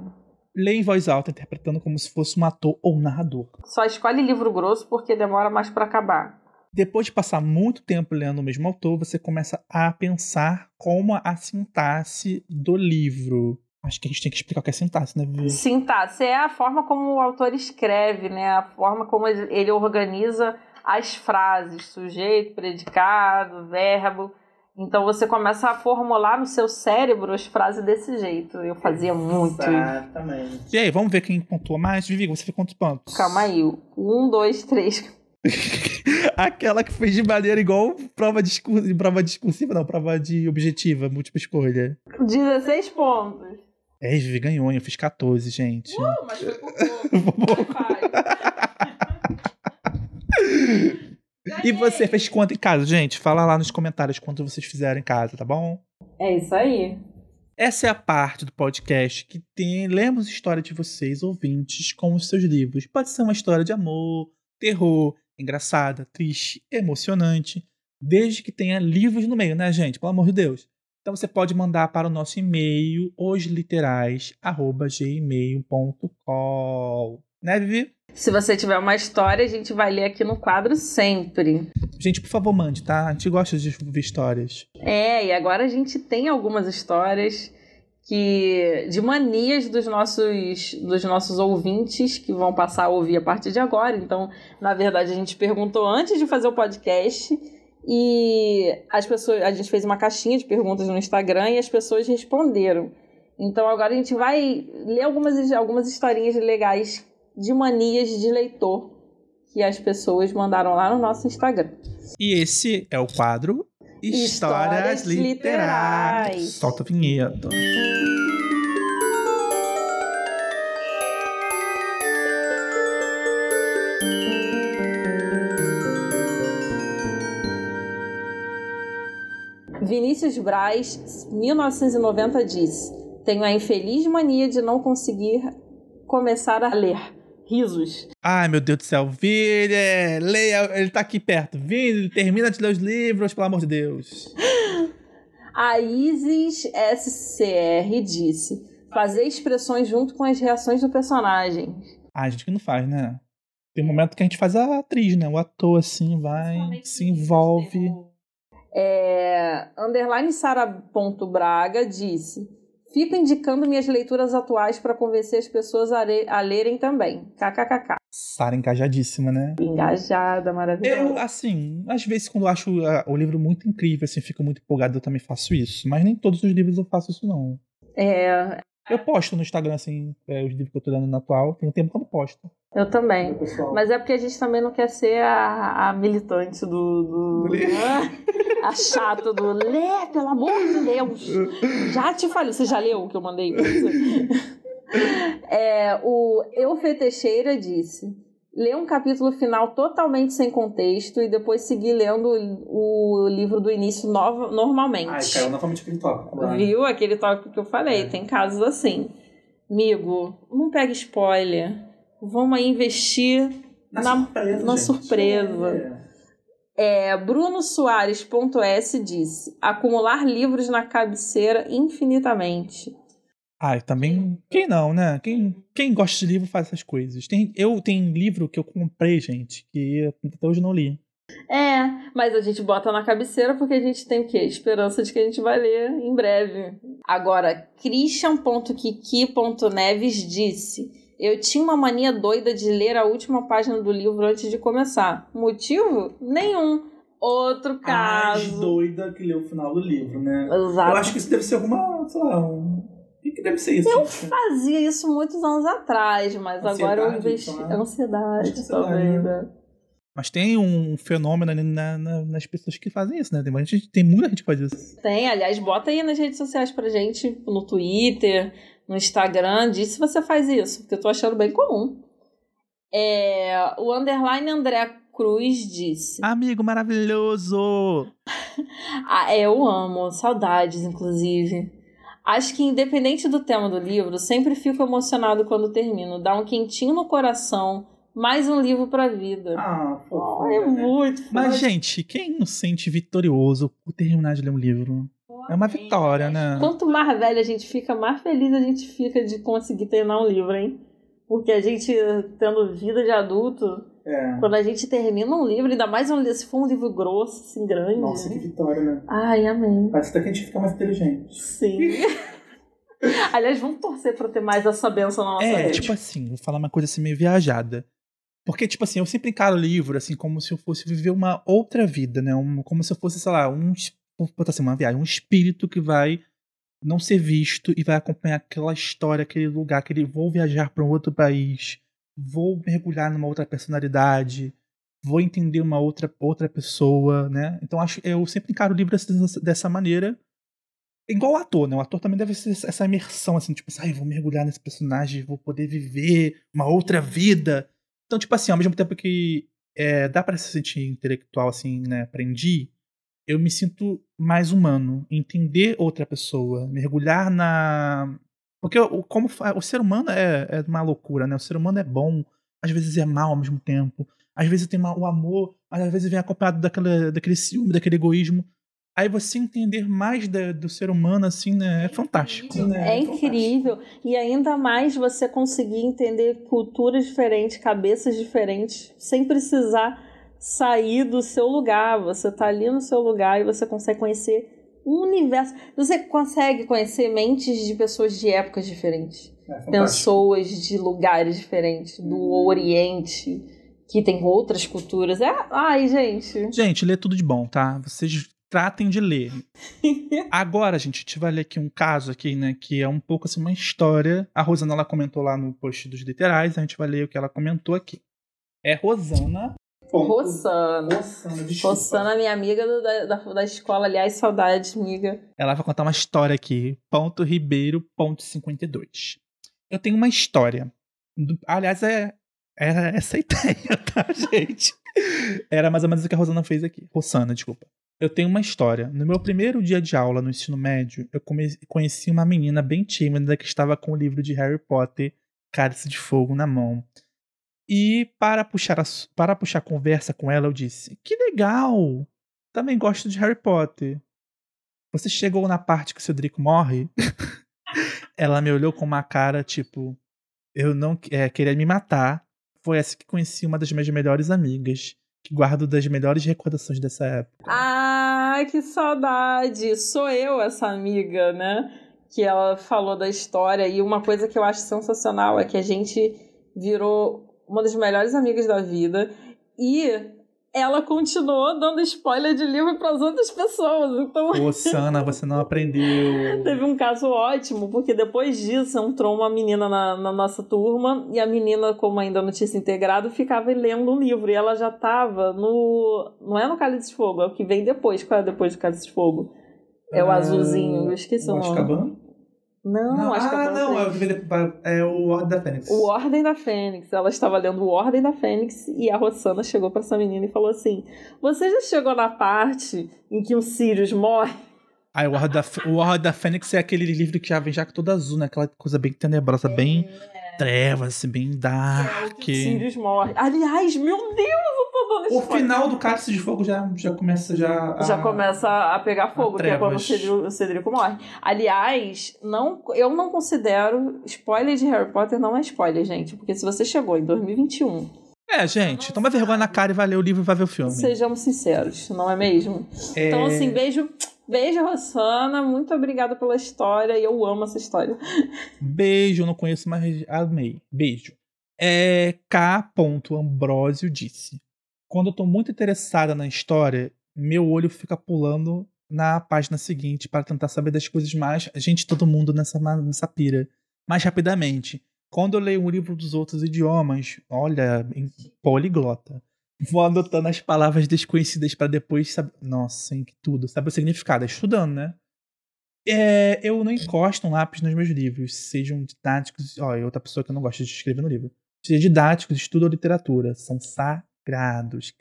Lê em voz alta, interpretando como se fosse um ator ou narrador. Só escolhe livro grosso porque demora mais pra acabar. Depois de passar muito tempo lendo o mesmo autor, você começa a pensar como a sintaxe do livro. Acho que a gente tem que explicar o que é sintaxe, né, Vivi? Sintaxe é a forma como o autor escreve, né? A forma como ele organiza as frases, sujeito, predicado, verbo. Então você começa a formular no seu cérebro as frases desse jeito. Eu fazia muito. Exatamente. E aí, vamos ver quem pontua mais? Vivi, você fez quantos pontos? Calma aí. Um, dois, três. *laughs* Aquela que fez de maneira igual prova, discursiva, prova discursiva, não, prova de objetiva, múltipla escolha. 16 pontos. É, Vivi ganhou, eu fiz 14, gente. Uh, mas foi por pouco. *laughs* *laughs* E você fez quanto em casa, gente? Fala lá nos comentários quanto vocês fizeram em casa, tá bom? É isso aí. Essa é a parte do podcast que tem lemos história de vocês, ouvintes, com os seus livros. Pode ser uma história de amor, terror, engraçada, triste, emocionante, desde que tenha livros no meio, né, gente? Pelo amor de Deus. Então você pode mandar para o nosso e-mail hojeliterais@gmail.com. Né, Vivi? Se você tiver uma história, a gente vai ler aqui no quadro sempre. Gente, por favor, mande, tá? A gente gosta de ouvir histórias. É, e agora a gente tem algumas histórias que de manias dos nossos dos nossos ouvintes que vão passar a ouvir a partir de agora. Então, na verdade, a gente perguntou antes de fazer o podcast e as pessoas, a gente fez uma caixinha de perguntas no Instagram e as pessoas responderam. Então, agora a gente vai ler algumas algumas historinhas legais de manias de leitor que as pessoas mandaram lá no nosso Instagram. E esse é o quadro Histórias, Histórias literais. literais. Solta a vinheta. Vinícius Braz, 1990, diz: Tenho a infeliz mania de não conseguir começar a ler risos. Ai, meu Deus do céu. Vini, leia, ele tá aqui perto. Vini, termina de ler os livros, pelo amor de Deus. *gasps* A Isis SCR disse: fazer expressões junto com as reações do personagem. Ah, a gente que não faz, né? Tem um momento que a gente faz a atriz, né? O ator, assim, vai, se envolve. É, underline Sara.braga disse: Fico indicando minhas leituras atuais para convencer as pessoas a, a lerem também. KKKK. Sara engajadíssima, né? Engajada, maravilhosa. Eu, assim, às vezes quando eu acho uh, o livro muito incrível, assim, fico muito empolgado, eu também faço isso. Mas nem todos os livros eu faço isso, não. É. Eu posto no Instagram, assim, é, os livros que eu tô lendo no atual. Tem um tempo que eu não posto. Eu também. Mas é porque a gente também não quer ser a, a militante do. do, do *laughs* a chata do lê, pelo amor de Deus. Já te falei. Você já leu o que eu mandei pra você? *laughs* É, o Eufe Teixeira disse: ler um capítulo final totalmente sem contexto e depois seguir lendo o livro do início no, normalmente. Ai, caiu novamente aquele tópico. Né? Viu aquele tópico que eu falei? É. Tem casos assim. Amigo, não pega spoiler. Vamos aí investir na, na surpresa. Na surpresa. É. É, Bruno Soares.s disse: acumular livros na cabeceira infinitamente. Ah, também. Quem não, né? Quem, quem gosta de livro faz essas coisas. Tem, eu tenho livro que eu comprei, gente, que até hoje não li. É, mas a gente bota na cabeceira porque a gente tem o quê? Esperança de que a gente vai ler em breve. Agora, Christian.kiki.neves disse: Eu tinha uma mania doida de ler a última página do livro antes de começar. Motivo? Nenhum. Outro caso. Mais doida que leu o final do livro, né? Exato. Eu acho que isso deve ser alguma, sei lá, um o que deve ser isso? Eu fazia isso muitos anos atrás, mas ansiedade, agora eu investi. Então, é? Ansiedade, é talvez. Né? Mas tem um fenômeno ali na, na, nas pessoas que fazem isso, né? Tem, muita gente, tem muita gente que faz isso. Tem, aliás, bota aí nas redes sociais pra gente, no Twitter, no Instagram, diz se você faz isso, porque eu tô achando bem comum. É, o underline André Cruz disse: Amigo maravilhoso! *laughs* ah, é, eu amo, saudades, inclusive. Acho que independente do tema do livro, sempre fico emocionado quando termino. Dá um quentinho no coração. Mais um livro pra vida. Ah, fofo. é né? muito Mas, gente, quem não sente vitorioso por terminar de ler um livro? É uma vitória, né? Quanto mais velha a gente fica, mais feliz a gente fica de conseguir terminar um livro, hein? Porque a gente, tendo vida de adulto, é. quando a gente termina um livro, ainda mais um, se for um livro grosso, assim, grande. Nossa, que vitória, né? Ai, amém. Parece até que a gente fica mais inteligente. Sim. *laughs* Aliás, vamos torcer pra ter mais essa benção na nossa é, vida. É, tipo assim, vou falar uma coisa assim meio viajada. Porque, tipo assim, eu sempre encaro o livro, assim, como se eu fosse viver uma outra vida, né? Um, como se eu fosse, sei lá, um, botar assim, uma viagem, um espírito que vai não ser visto e vai acompanhar aquela história, aquele lugar, aquele vou viajar para um outro país, vou mergulhar numa outra personalidade, vou entender uma outra outra pessoa, né? Então acho eu sempre encaro o livro dessa, maneira. Igual o ator, né? O ator também deve ser essa imersão, assim, tipo assim, vou mergulhar nesse personagem, vou poder viver uma outra vida. Então, tipo assim, ao mesmo tempo que é, dá para se sentir intelectual, assim, né? Aprendi, eu me sinto mais humano, entender outra pessoa, mergulhar na. Porque como o ser humano é, é uma loucura, né? O ser humano é bom, às vezes é mal ao mesmo tempo, às vezes tem o amor, mas às vezes vem acompanhado daquela, daquele ciúme, daquele egoísmo. Aí você entender mais da, do ser humano, assim, né? É fantástico. Né? É, incrível. E ainda mais você conseguir entender culturas diferentes, cabeças diferentes, sem precisar sair do seu lugar. Você está ali no seu lugar e você consegue conhecer um universo. Você consegue conhecer mentes de pessoas de épocas diferentes. É pessoas de lugares diferentes, do Oriente, que tem outras culturas. É, ai, gente. Gente, lê tudo de bom, tá? Vocês tratem de ler. *laughs* Agora, gente, a gente vai ler aqui um caso aqui, né, que é um pouco assim uma história. A Rosana ela comentou lá no post dos literais, a gente vai ler o que ela comentou aqui. É Rosana Rossana. Rossana, Rossana, minha amiga do, da, da, da, escola. Aliás, saudades, amiga. Ela vai contar uma história aqui. Ponto Ribeiro, ponto 52. Eu tenho uma história. Do, aliás, é, é essa *laughs* ideia, tá, gente? Era mais ou menos o que a Rosana fez aqui. Rossana, desculpa. Eu tenho uma história. No meu primeiro dia de aula no ensino médio, eu conheci uma menina bem tímida que estava com o livro de Harry Potter, Cálice de Fogo, na mão. E para puxar, a, para puxar conversa com ela, eu disse: Que legal! Também gosto de Harry Potter. Você chegou na parte que o Cedrico morre? *laughs* ela me olhou com uma cara tipo: Eu não é, queria me matar. Foi assim que conheci uma das minhas melhores amigas, que guardo das melhores recordações dessa época. Ai, que saudade! Sou eu essa amiga, né? Que ela falou da história. E uma coisa que eu acho sensacional é que a gente virou uma das melhores amigas da vida, e ela continuou dando spoiler de livro para as outras pessoas. Então. Ô, Sana, você não aprendeu. *laughs* Teve um caso ótimo, porque depois disso entrou uma menina na, na, nossa turma, e a menina, como ainda não tinha se integrado, ficava lendo um livro. E ela já estava no. Não é no Cálice de Fogo, é o que vem depois. Qual é depois do Cálice de Fogo? É o uh, azulzinho, eu esqueci o nome. Não, não, acho ah, que é não, é, é o Ordem da Fênix. O Ordem da Fênix. Ela estava lendo o Ordem da Fênix e a Rossana chegou para essa menina e falou assim: Você já chegou na parte em que o Sirius morre? Ah, o Ordem da, o Ordem da Fênix é aquele livro que já vem já todo azul, né? Aquela coisa bem tenebrosa, é. bem trevas, assim, bem dark. É o que o Sirius morre. Aliás, meu Deus, o final do Cálice de Fogo já, já começa já a, Já começa a pegar fogo, que é quando o Cedrico, o Cedrico morre. Aliás, não, eu não considero spoiler de Harry Potter não é spoiler, gente. Porque se você chegou em 2021 é, gente, toma vergonha na cara e vai ler o livro e vai ver o filme. Sejamos sinceros, não é mesmo? É... Então, assim, beijo, beijo, Rossana. Muito obrigada pela história e eu amo essa história. Beijo, não conheço, mas amei. Beijo. É, K. Ambrosio disse: quando eu tô muito interessada na história, meu olho fica pulando na página seguinte para tentar saber das coisas mais. Gente, todo mundo nessa, nessa pira. Mais rapidamente. Quando eu leio um livro dos outros idiomas, olha, em poliglota. Vou anotando as palavras desconhecidas para depois saber. Nossa, em que tudo. Sabe o significado? É estudando, né? É, eu não encosto um lápis nos meus livros, sejam didáticos. Ó, é outra pessoa que eu não gosto de escrever no livro. Sejam didáticos, estudo ou literatura. São sa grados.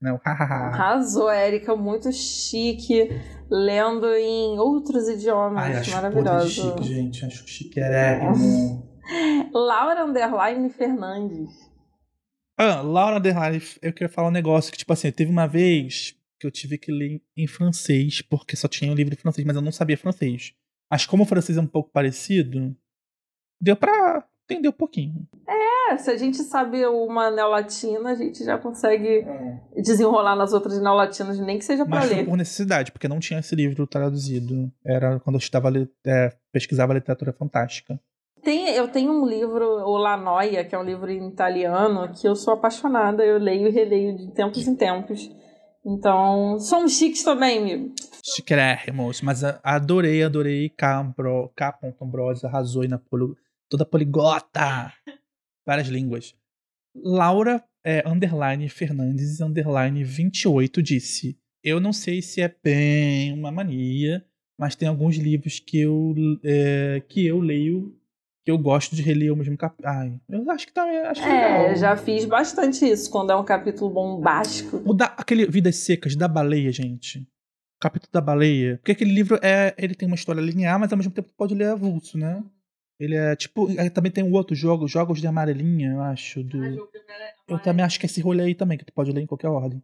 Não, Arrasou, Érica, muito chique, lendo em outros idiomas. Ai, acho Maravilhoso. chique, gente. Acho chique chiquérrimo. *laughs* Laura Underline Fernandes. Ah, Laura Underline, eu queria falar um negócio que, tipo assim, teve uma vez que eu tive que ler em francês, porque só tinha um livro em francês, mas eu não sabia francês. Mas como o francês é um pouco parecido, deu pra entender um pouquinho. É, se a gente sabe uma neolatina, a gente já consegue é. desenrolar nas outras neolatinas, nem que seja para ler. Mas por necessidade, porque não tinha esse livro traduzido. Era quando eu estava é, pesquisava literatura fantástica. Tem, eu tenho um livro, o La Noia, que é um livro em italiano, que eu sou apaixonada, eu leio e releio de tempos em tempos. Então, somos chiques também, amigo. Chiquérrimos, mas adorei, adorei. K. Ambro- K. Ambrose arrasou aí na poli, toda poliglota. Várias línguas. Laura é, underline Fernandes underline 28 disse: Eu não sei se é bem uma mania, mas tem alguns livros que eu, é, que eu leio que eu gosto de reler o mesmo capítulo. Ai, eu acho que também. Acho que É, legal. já fiz bastante isso, quando é um capítulo bombástico. O da, aquele Vidas Secas da baleia, gente. O capítulo da baleia. Porque aquele livro é. Ele tem uma história linear, mas ao mesmo tempo pode ler avulso, né? Ele é tipo. Também tem um outro jogo, Jogos de Amarelinha, eu acho. Do, eu também acho que é esse rolê aí também, que tu pode ler em qualquer ordem.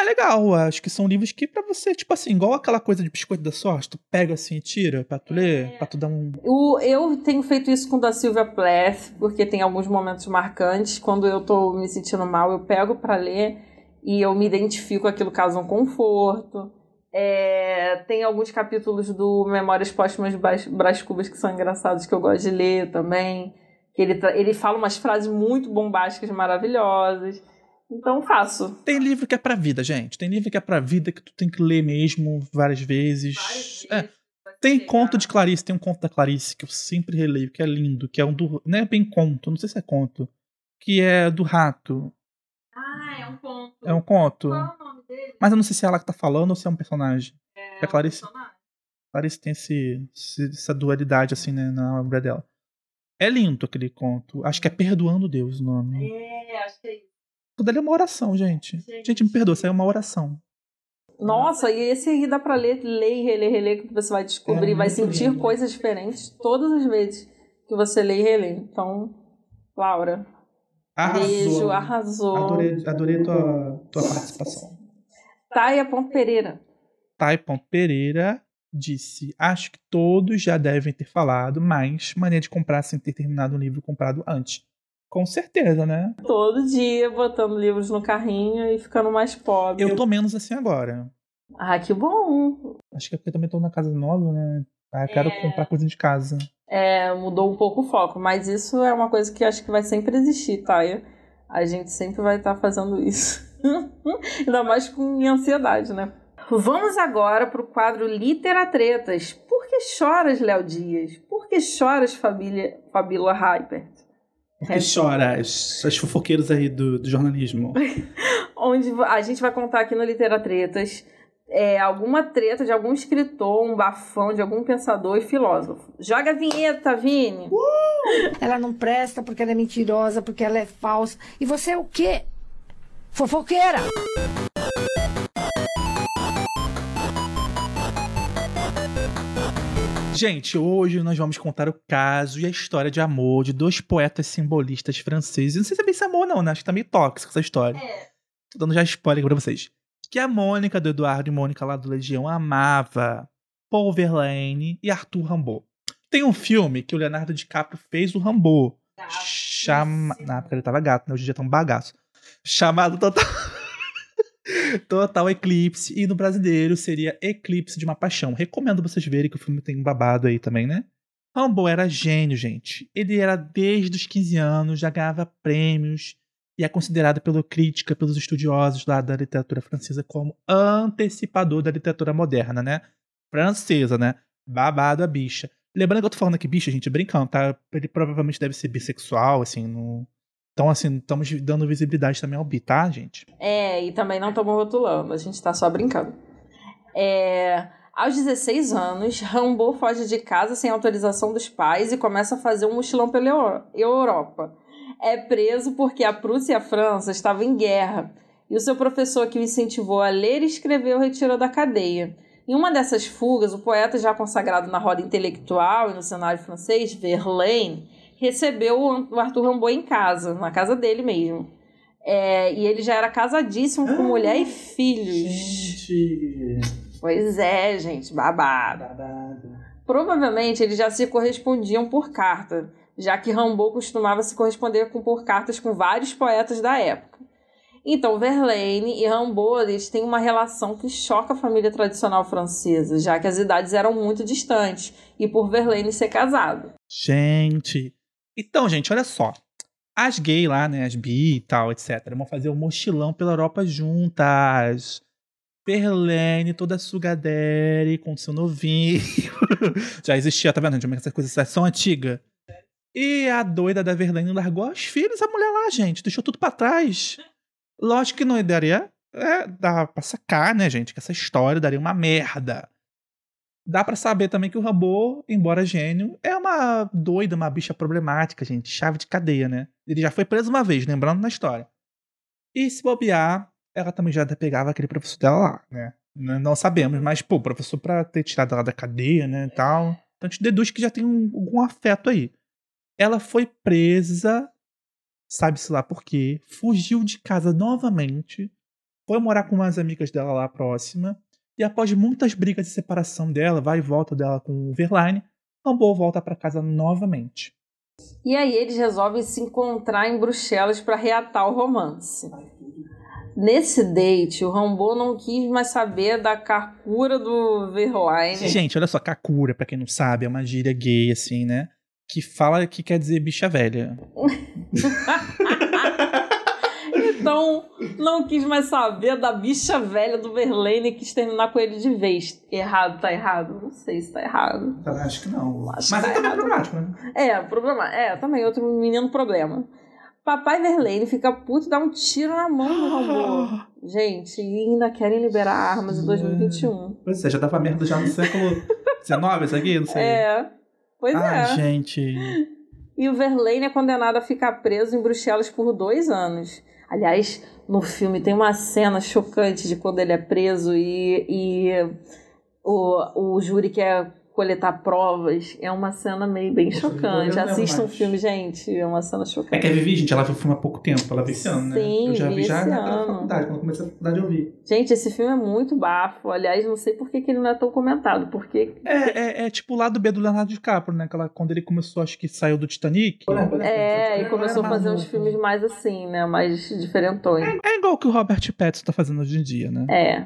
É legal, acho que são livros que pra você, tipo assim, igual aquela coisa de biscoito da sorte, tu pega assim e tira pra tu ler, pra tu dar um. O, eu tenho feito isso com o da Sylvia Plath, porque tem alguns momentos marcantes. Quando eu tô me sentindo mal, eu pego pra ler e eu me identifico, aquilo causa um conforto. É, tem alguns capítulos do Memórias Póstumas de Brás- Cubas que são engraçados, que eu gosto de ler também. Que ele, ele fala umas frases muito bombásticas, maravilhosas. Então faço. Tem livro que é pra vida, gente. Tem livro que é pra vida que tu tem que ler mesmo várias vezes. É, Tem conto de Clarice, tem um conto da Clarice que eu sempre releio, que é lindo, que é um do. Não é bem conto, não sei se é conto. Que é do rato. Ah, é um ponto. É um conto. Qual é o nome dele? Mas eu não sei se é ela que tá falando ou se é um personagem. É, a Clarice- personagem. Clarice tem esse, esse- essa dualidade, assim, né, na obra dela. É lindo aquele conto. Acho que é Perdoando Deus o nome. É, acho que é isso. Tudo ali é uma oração, gente. Gente. Gente, me perdoa, isso aí é uma oração. Nossa, e esse aí dá pra ler, ler e reler, reler, que você vai descobrir, É vai sentir lindo. coisas diferentes todas as vezes que você lê e relê. Então, Laura, Arrasou. beijo, arrasou. Adorei, adorei tua, tua participação. Taia Ponto Pereira. Taipon Pereira disse: Acho que todos já devem ter falado, mas maneira de comprar sem ter terminado um livro comprado antes. Com certeza, né? Todo dia botando livros no carrinho e ficando mais pobre. Eu tô menos assim agora. Ah, que bom. Acho que é porque eu também tô na casa nova, né? Aí eu quero É. comprar coisa de casa. É, mudou um pouco o foco, mas isso é uma coisa que acho que vai sempre existir, Taia. A gente sempre vai estar fazendo isso. *laughs* Ainda mais com ansiedade, né? Vamos agora para o quadro Literatretas. Por que choras, Léo Dias? Por que choras, família Fabíola Hyper? Porque É. chora, as, as fofoqueiras aí do, do jornalismo. *laughs* Onde a gente vai contar aqui no Literatretas é, alguma treta de algum escritor, um bafão de algum pensador e filósofo. Joga a vinheta, Vini! Ela não presta porque ela é mentirosa, porque ela é falsa. E você é o quê? Fofoqueira! Gente, hoje nós vamos contar o caso e a história de amor de dois poetas simbolistas franceses. Não sei se é bem esse amor, não, né? Acho que tá meio tóxico essa história. É. Tô dando já spoiler aqui pra vocês. Que a Mônica do Eduardo e Mônica lá do Legião amava Paul Verlaine e Arthur Rimbaud. Tem um filme que o Leonardo DiCaprio fez o Rimbaud. Chama... Na época ele tava gato, né? Hoje em dia tá um bagaço. Chamado Total... Total Eclipse. E no brasileiro seria Eclipse de uma Paixão. Recomendo vocês verem que o filme tem um babado aí também, né? Rimbaud era gênio, gente. Ele era desde os 15 anos, já ganhava prêmios e é considerado pela crítica, pelos estudiosos lá da literatura francesa como antecipador da literatura moderna, né? Francesa, né? Babado a bicha. Lembrando que eu tô falando aqui bicha, gente, brincando, tá? Ele provavelmente deve ser bissexual, assim, no... Então, assim, estamos dando visibilidade também ao bi, tá, gente? É, e também não estamos rotulando, a gente tá só brincando. É, aos 16 anos, Rambo foge de casa sem autorização dos pais e começa a fazer um mochilão pela Euro- Europa. É preso porque a Prússia e a França estavam em guerra e o seu professor que o incentivou a ler e escrever o retirou da cadeia. Em uma dessas fugas, o poeta, já consagrado na roda intelectual e no cenário francês, Verlaine, recebeu o Arthur Rimbaud em casa, na casa dele mesmo. É, e ele já era casadíssimo com mulher e filhos. Gente. Pois é, gente, babado. Provavelmente eles já se correspondiam por carta, já que Rimbaud costumava se corresponder com, por cartas com vários poetas da época. Então, Verlaine e Rambaud, eles têm uma relação que choca a família tradicional francesa, já que as idades eram muito distantes, e por Verlaine ser casado. Gente. Então, gente, olha só. As gays lá, né? As bi e tal, etc. Vão fazer um mochilão pela Europa juntas. Verlaine, toda sugadere, com seu novinho. *laughs* Já existia, tá vendo, gente? Como é que essas coisas são antigas. E a doida da Verlaine largou os filhos, a mulher lá, gente. Deixou tudo pra trás. Lógico que não daria. É, dá pra sacar, né, gente? Que essa história daria uma merda. Dá pra saber também que o Rambo, embora gênio, é uma doida, uma bicha problemática, gente. Chave de cadeia, né? Ele já foi preso uma vez, lembrando na história. E se bobear, ela também já pegava aquele professor dela lá, né? Não sabemos, mas, pô, professor pra ter tirado ela da cadeia, né, e tal. Então a gente deduz que já tem um- algum afeto aí. Ela foi presa, sabe-se lá por quê, fugiu de casa novamente, foi morar com umas amigas dela lá próxima, e após muitas brigas de separação dela, vai e volta dela com o Verlaine, Rambo volta pra casa novamente. E aí eles resolvem se encontrar em Bruxelas para reatar o romance. Nesse date, o Rambo não quis mais saber da carcura do Verlaine. Gente, olha só, Kakura, pra quem não sabe, é uma gíria gay, assim, né? Que fala que quer dizer bicha velha. *laughs* Então, não quis mais saber da bicha velha do Verlaine e quis terminar com ele de vez. Errado, tá errado? Não sei se tá errado. Acho que não. Acho Mas que é tá também errado. problemático, né? É, problema. É, também outro menino problema. Papai Verlaine fica puto e dá um tiro na mão do Rambo. *gasps* Gente, ainda querem liberar armas em 2021. Pois é, já dava merda já no século XIX, isso aqui? Não sei. É. Pois Ai, é. gente. E o Verlaine é condenado a ficar preso em Bruxelas por dois anos. Aliás, no filme tem uma cena chocante de quando ele é preso e, e o, o júri quer coletar provas. É uma cena meio bem eu chocante. Assista um filme, gente. É uma cena É chocante. que a Vivi, gente, ela viu o filme há pouco tempo, ela viu esse ano, né? Sim, eu já vi vi já ano. faculdade, quando eu comecei a faculdade eu vi. Gente, esse filme é muito bafo. Aliás, não sei por que, que ele não é tão comentado. Porque É, é, é tipo o lado B do Leonardo DiCaprio, né? Aquela, quando ele começou, acho que saiu do Titanic. é, e começou a fazer uns filmes mais assim, né? Mais diferentões. É igual o que o Robert Pattinson tá fazendo hoje em dia, né? É.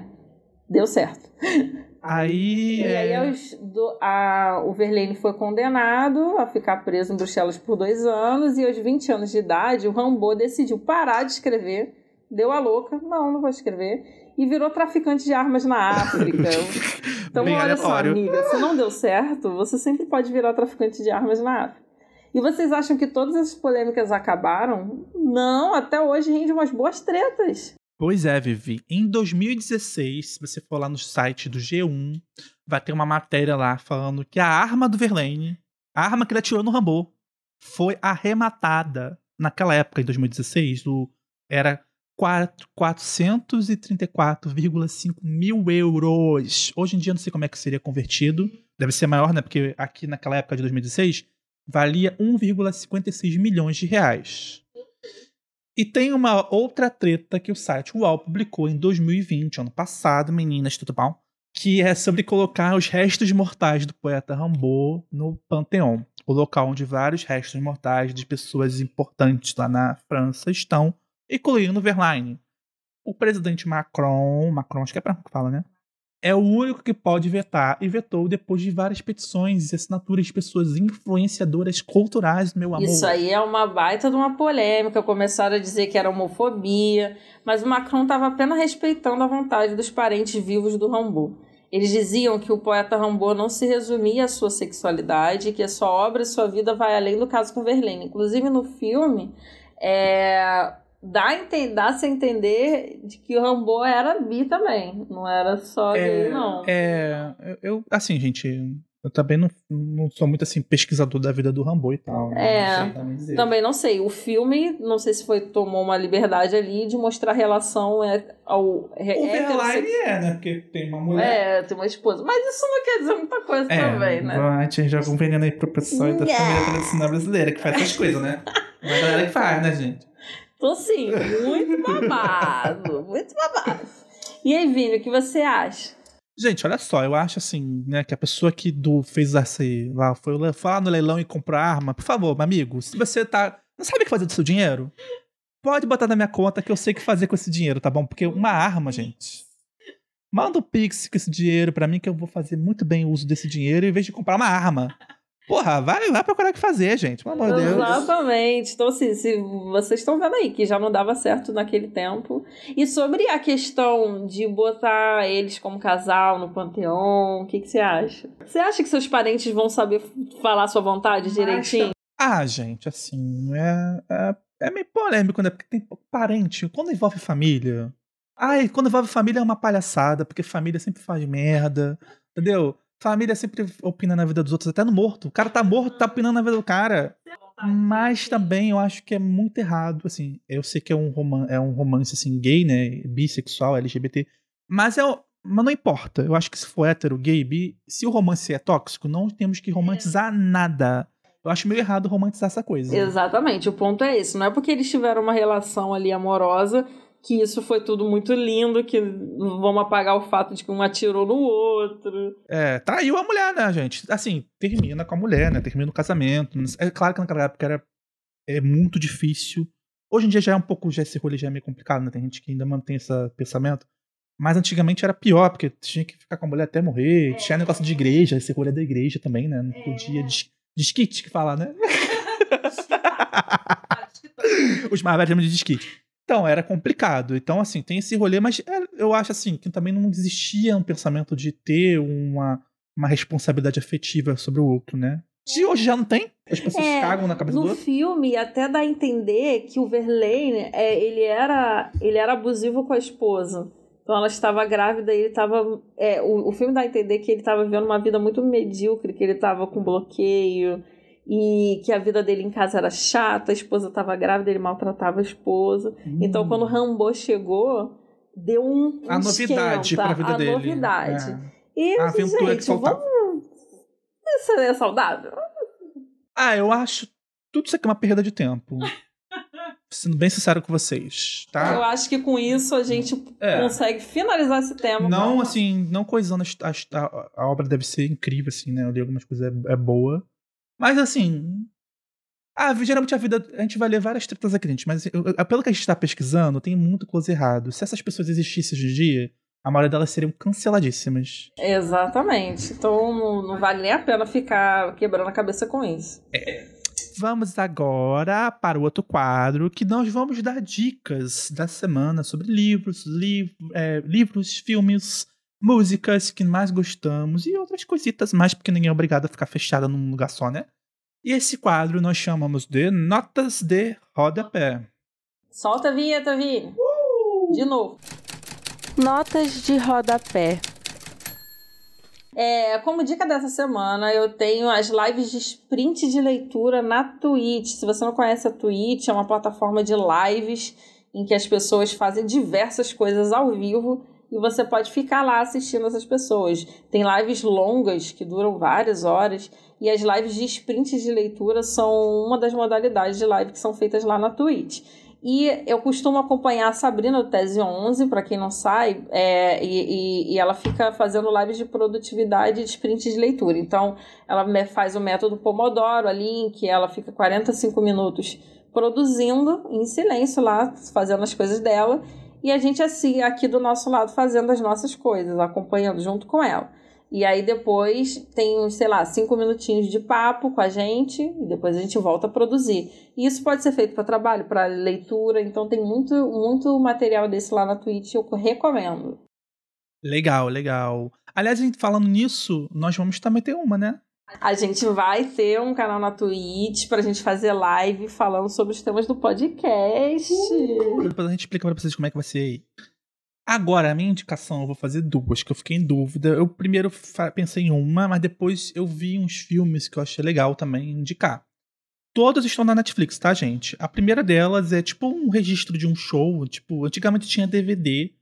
Deu certo. *laughs* Aí. E aí é, aos- do- a- o Verlaine foi condenado a ficar preso em Bruxelas por dois anos e aos 20 anos de idade o Rambo decidiu parar de escrever, deu a louca, não, não vou escrever, e virou traficante de armas na África. *laughs* Então Bem olha só, aleatório. amiga, se não deu certo, você sempre pode virar traficante de armas na África. E vocês acham que todas essas polêmicas acabaram? Não, até hoje rende umas boas tretas. Pois é, Vivi. Em 2016, se você for lá no site do G1, vai ter uma matéria lá falando que a arma do Verlaine, a arma que ele atirou no Rambo, foi arrematada naquela época, em 2016, do, era quatro- 434,5 mil euros. Hoje em dia, não sei como é que seria convertido. Deve ser maior, né? Porque aqui naquela época de 2016, valia 1,56 milhões de reais. E tem uma outra treta que o site UOL publicou em 2020, ano passado, meninas, tudo bom? Que é sobre colocar os restos mortais do poeta Rambaud no Panteão, o local onde vários restos mortais de pessoas importantes lá na França estão, incluindo Verlaine. O presidente Macron, Macron acho que é pra que fala, né? É o único que pode vetar e vetou depois de várias petições e assinaturas de pessoas influenciadoras culturais, meu amor. Isso aí é uma baita de uma polêmica. Começaram a dizer que era homofobia, mas o Macron estava apenas respeitando a vontade dos parentes vivos do Rambo. Eles diziam que o poeta Rambo não se resumia à sua sexualidade, que a sua obra e sua vida vai além do caso com Verlaine. Inclusive no filme, é, dá, dá-se a entender de que o Rambo era bi também, não era só gay, não. É, eu, assim, gente, eu também não, não sou muito assim pesquisador da vida do Rambo e tal. né? É, Não sei também não sei. O filme, não sei se foi tomou uma liberdade ali de mostrar a relação é, ao O Verlaine é, né? Porque tem uma mulher. É, tem uma esposa. Mas isso não quer dizer muita coisa também, né? A gente já um veneno aí pro pessoal da família tradicional brasileira que faz essas coisas, né? É a galera que faz, né, gente? Tô sim, muito babado. muito babado. E aí, Vini, o que você acha? Gente, olha só, eu acho assim, né, que a pessoa que do, fez esse, lá, foi, lá- no leilão e comprou a arma, por favor, meu amigo, se você tá. Não sabe o que fazer do seu dinheiro? Pode botar na minha conta que eu sei o que fazer com esse dinheiro, tá bom? Porque uma arma, gente. Manda um pix com esse dinheiro pra mim que eu vou fazer muito bem o uso desse dinheiro em vez de comprar uma arma. Porra, vai lá procurar o que fazer, gente. Pelo amor de Deus. Exatamente. Então, assim, se vocês estão vendo aí que já não dava certo naquele tempo. E sobre a questão de botar eles como casal no panteão, o que, que você acha? Você acha que seus parentes vão saber falar a sua vontade direitinho? Ah, gente, assim, é, é, é meio polêmico, né? Porque tem parente. Quando envolve família. Ai, quando envolve família é uma palhaçada, porque família sempre faz merda. Entendeu? Família sempre opina na vida dos outros, até no morto. O cara tá morto, tá opinando na vida do cara. Mas também eu acho que é muito errado, assim. Eu sei que é um, roman é um romance, assim, gay, né? Bissexual, LGBT. Mas é. Mas não importa. Eu acho que se for hétero, gay, bi, se o romance é tóxico, não temos que romantizar nada. Eu acho meio errado romantizar essa coisa. Exatamente, o ponto é esse. Não é porque eles tiveram uma relação ali amorosa que isso foi tudo muito lindo, que vamos apagar o fato de que um atirou no outro. É, traiu a mulher, né, gente? Assim, termina com a mulher, né? Termina o casamento. É claro que naquela época era é muito difícil. Hoje em dia já é um pouco, já esse rolê já é meio complicado, né? Tem gente que ainda mantém esse pensamento. Mas antigamente era pior, porque tinha que ficar com a mulher até morrer. Tinha negócio de igreja, esse rolê da igreja também, né? Não podia. De, desquite que fala, né? *laughs* *laughs* Os mais velhos chamam de desquite. Então, era complicado. Então, assim, tem esse rolê, mas é, eu acho assim que também não existia um pensamento de ter uma, uma responsabilidade afetiva sobre o outro, né? De hoje já não tem. As pessoas É, cagam na cabeça do No outro. filme, até dá a entender que o Verlaine, é, ele, era, ele era abusivo com a esposa. Então ela estava grávida e ele estava. É, o, o filme dá a entender que ele estava vivendo uma vida muito medíocre, que ele estava com bloqueio e que a vida dele em casa era chata, a esposa estava grávida, ele maltratava a esposa. Então quando o Rambo chegou, deu um. um Hum. a novidade esquenta, pra vida a dele. novidade. É. E A aventura que gente, faltava. vamos. Isso é saudável? Ah, eu acho tudo isso aqui uma perda de tempo. *laughs* Sendo bem sincero com vocês, tá? Eu acho que com isso a gente É. consegue finalizar esse tema. Não, assim, não coisando. A, a, a obra deve ser incrível, assim, né? Eu li algumas coisas, é, é boa. Mas, assim. Ah, geralmente a vida. A gente vai ler várias tretas aqui, gente. Mas eu- eu- pelo que a gente tá pesquisando, tem muita coisa errado. Se essas pessoas existissem hoje em dia, a maioria delas seriam canceladíssimas. Exatamente. Então não, não vale nem a pena ficar quebrando a cabeça com isso. Vamos agora para o outro quadro, que nós vamos dar dicas da semana sobre livros, liv é, livros, filmes, músicas que mais gostamos e outras coisitas mais, porque ninguém é obrigado a ficar fechado num lugar só, né? E esse quadro nós chamamos de Notas de Rodapé. Solta a vinheta, Vini. De novo. Notas de rodapé. É, como dica dessa semana, eu tenho as lives de sprint de leitura na Twitch. Se você não conhece a Twitch, é uma plataforma de lives em que as pessoas fazem diversas coisas ao vivo e você pode ficar lá assistindo essas pessoas. Tem lives longas que duram várias horas e as lives de sprint de leitura são uma das modalidades de live que são feitas lá na Twitch. E eu costumo acompanhar a Sabrina do Tese 11, para quem não sabe, é, e, e- e ela fica fazendo lives de produtividade de sprint de leitura. Então, ela faz o método Pomodoro ali, em que ela fica 45 minutos produzindo em silêncio lá, fazendo as coisas dela, e a gente assim, aqui do nosso lado fazendo as nossas coisas, acompanhando junto com ela. E aí depois tem, uns, sei lá, cinco minutinhos de papo com a gente e depois a gente volta a produzir. E isso pode ser feito para trabalho, para leitura, então tem muito, muito material desse lá na Twitch, eu recomendo. Legal, legal. Aliás, falando nisso, nós vamos também ter uma, né? A gente vai ter um canal na Twitch pra gente fazer live falando sobre os temas do podcast. Depois a gente explica pra vocês como é que vai ser aí. Agora, a minha indicação, eu vou fazer duas, que eu fiquei em dúvida. Eu primeiro pensei em uma, mas depois eu vi uns filmes que eu achei legal também indicar. Todas estão na Netflix, tá, gente? A primeira delas é tipo um registro de um show. Tipo, antigamente tinha DVD.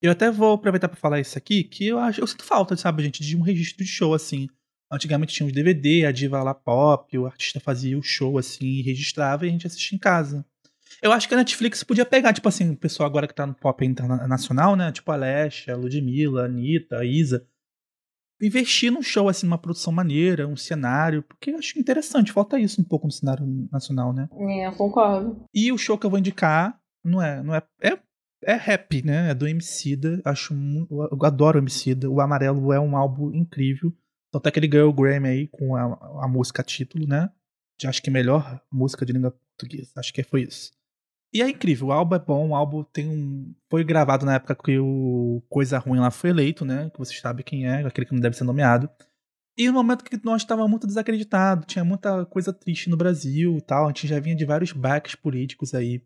Eu até vou aproveitar pra falar isso aqui, que eu acho. Eu sinto falta, sabe, gente, de um registro de show assim. Antigamente tinha os DVD, a diva lá pop, o artista fazia o show assim, e registrava e a gente assistia em casa. Eu acho que a Netflix podia pegar, tipo assim, o pessoal agora que tá no pop internacional, né? Tipo a Alessia, Ludmilla, Anitta, Isa. Investir num show, assim, numa produção maneira, um cenário, porque eu acho interessante, falta isso um pouco no cenário nacional, né? É, eu concordo. E o show que eu vou indicar Não é, não é. É, é rap, né? É do Emicida. Acho eu adoro o Emicida. O Amarelo é um álbum incrível. Tanto é que ele ganhou o Grammy aí com a, a música título, né? De, acho que melhor música de língua portuguesa. Acho que foi isso. E é incrível, o álbum é bom, o álbum tem um. Foi gravado na época que o Coisa Ruim lá foi eleito, né? Que você sabe quem é, aquele que não deve ser nomeado. E no momento que nós estávamos muito desacreditados, tinha muita coisa triste no Brasil e tal, a gente já vinha de vários backs políticos aí.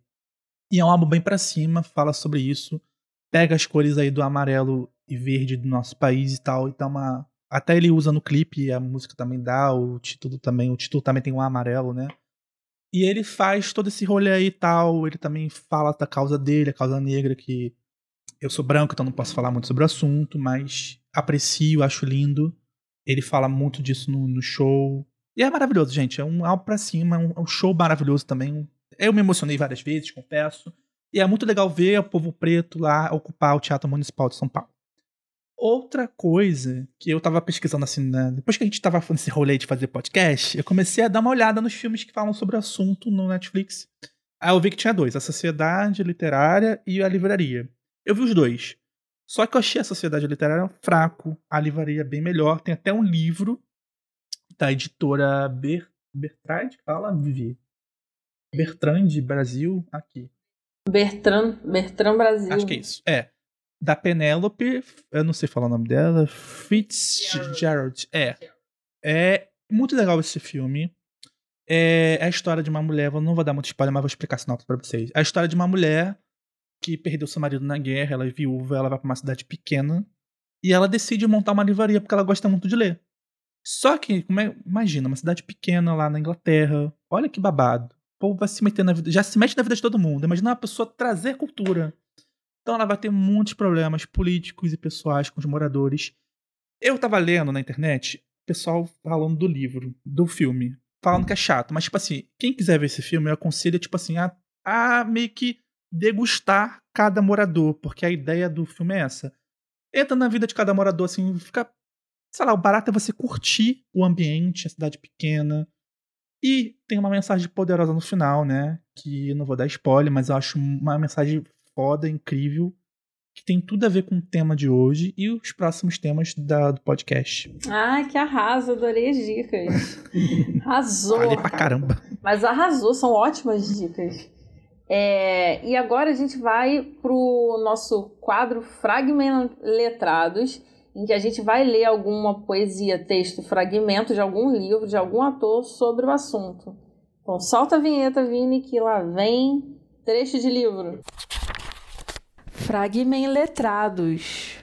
E é um álbum bem para cima, fala sobre isso, pega as cores aí do amarelo e verde do nosso país e tal, e dá uma. Até ele usa no clipe, a música também dá, o título também, o título também tem um amarelo, né? E ele faz todo esse rolê aí e tal. Ele também fala da causa dele, a causa negra, que eu sou branco, então não posso falar muito sobre o assunto, mas aprecio, acho lindo. Ele fala muito disso no, no show. E é maravilhoso, gente. É um álbum pra cima, é um, é um show maravilhoso também. Eu me emocionei várias vezes, confesso. E é muito legal ver o povo preto lá ocupar o Teatro Municipal de São Paulo. Outra coisa que eu tava pesquisando assim, né? depois que a gente tava nesse rolê de fazer podcast, eu comecei a dar uma olhada nos filmes que falam sobre o assunto no Netflix. Aí eu vi que tinha dois: A Sociedade Literária e A Livraria. Eu vi os dois. Só que eu achei a Sociedade Literária fraco, a livraria bem melhor. Tem até um livro da editora Ber Bertrand, fala, Vivi. Bertrand Brasil, aqui. Bertrand, Bertrand Brasil. Acho que é isso. É da Penélope, eu não sei falar o nome dela, Fitzgerald. É. É muito legal esse filme. É a história de uma mulher, eu não vou dar muito spoiler, mas vou explicar a sinopse pra vocês. A história de uma mulher que perdeu seu marido na guerra, ela é viúva, ela vai pra uma cidade pequena e ela decide montar uma livraria porque ela gosta muito de ler. Só que, é, imagina, uma cidade pequena lá na Inglaterra, olha que babado. O povo vai se meter na vida, já se mete na vida de todo mundo. Imagina uma pessoa trazer cultura então ela vai ter muitos problemas políticos e pessoais com os moradores. Eu tava lendo na internet pessoal falando do livro, do filme, falando que é chato, mas tipo assim, quem quiser ver esse filme, eu aconselho tipo assim a, a meio que degustar cada morador, porque a ideia do filme é essa. Entra na vida de cada morador assim, fica sei lá, o barato é você curtir o ambiente, a cidade pequena. E tem uma mensagem poderosa no final, né? Que não vou dar spoiler, mas eu acho uma mensagem foda, incrível, que tem tudo a ver com o tema de hoje e os próximos temas da, do podcast. Ai, que arraso, adorei as dicas. *laughs* Arrasou. Falei pra caramba. Mas arrasou, são ótimas dicas. É, e agora a gente vai pro nosso quadro Fragment Letrados, em que a gente vai ler alguma poesia, texto, fragmento de algum livro, de algum ator sobre o assunto. Então solta a vinheta, Vini, que lá vem trecho de livro. Fragment letrados.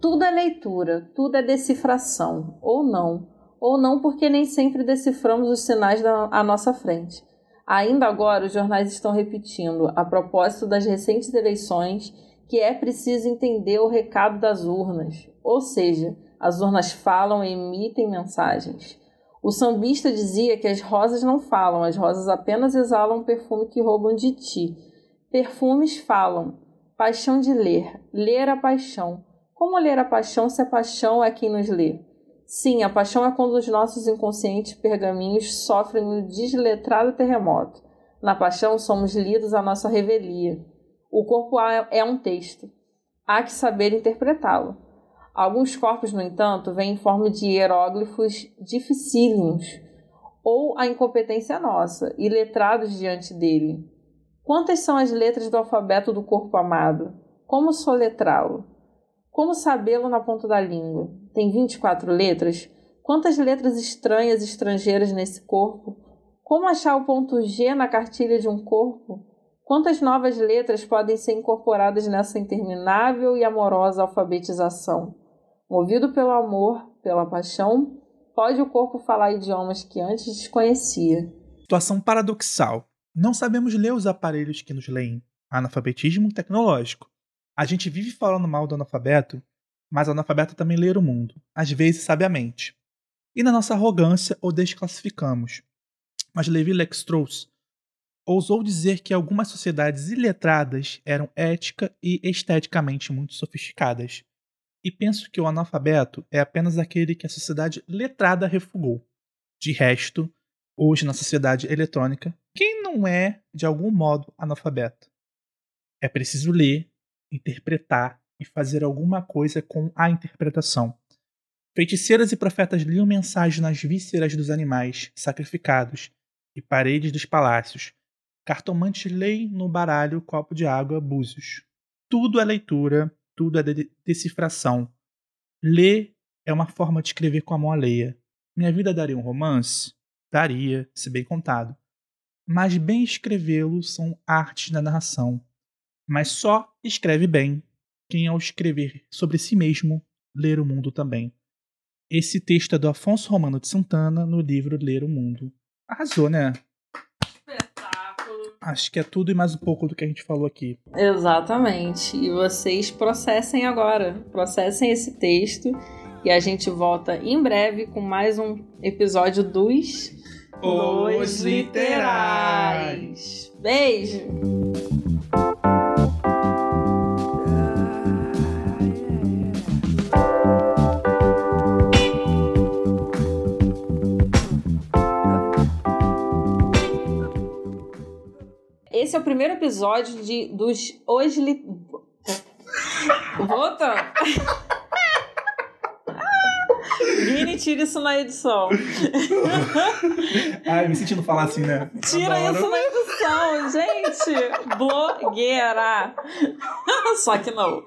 Tudo é leitura, tudo é decifração, ou não. Ou não, porque nem sempre deciframos os sinais da, à nossa frente. Ainda agora, os jornais estão repetindo, a propósito das recentes eleições, que é preciso entender o recado das urnas. Ou seja, as urnas falam e emitem mensagens. O sambista dizia que as rosas não falam, as rosas apenas exalam um perfume que roubam de ti. Perfumes falam. Paixão de ler. Ler a paixão. Como ler a paixão se a paixão é quem nos lê? Sim, a paixão é quando os nossos inconscientes pergaminhos sofrem o desletrado terremoto. Na paixão somos lidos à nossa revelia. O corpo é um texto. Há que saber interpretá-lo. Alguns corpos, no entanto, vêm em forma de hieróglifos dificílimos, ou a incompetência nossa, e letrados diante dele. Quantas são as letras do alfabeto do corpo amado? Como soletrá-lo? Como sabê-lo na ponta da língua? Tem 24 letras? Quantas letras estranhas estrangeiras nesse corpo? Como achar o ponto G na cartilha de um corpo? Quantas novas letras podem ser incorporadas nessa interminável e amorosa alfabetização? Movido pelo amor, pela paixão, pode o corpo falar idiomas que antes desconhecia. Situação paradoxal. Não sabemos ler os aparelhos que nos leem. Analfabetismo tecnológico. A gente vive falando mal do analfabeto, mas o analfabeto também lê o mundo, às vezes sabiamente. E na nossa arrogância o desclassificamos. Mas Levi Lex-Strauss ousou dizer que algumas sociedades iletradas eram ética e esteticamente muito sofisticadas. E penso que o analfabeto é apenas aquele que a sociedade letrada refugou. De resto, hoje na sociedade eletrônica, Quem não é, de algum modo, analfabeto? É preciso ler, interpretar e fazer alguma coisa com a interpretação. Feiticeiras e profetas liam mensagens nas vísceras dos animais sacrificados e paredes dos palácios. Cartomantes leem no baralho copo de água búzios. Tudo é leitura, tudo é de decifração. Ler é uma forma de escrever com a mão alheia. Minha vida daria um romance? Daria, se bem contado. Mas bem escrevê-lo são artes da narração. Mas só escreve bem quem, ao escrever sobre si mesmo, ler o mundo também. Esse texto é do Afonso Romano de Santana no livro Ler o Mundo. Arrasou, né? Espetáculo. Acho que é tudo e mais um pouco do que a gente falou aqui. Exatamente. E vocês processem agora. Processem esse texto. E a gente volta em breve com mais um episódio dos Os Literais. Beijo! Esse é o primeiro episódio de, dos Os Li... Voltando. *laughs* Vini, tira isso na edição. Ai, me sentindo falar assim, né? Tira Adoro. isso na edição, gente! Blogueira! *laughs* Só que não.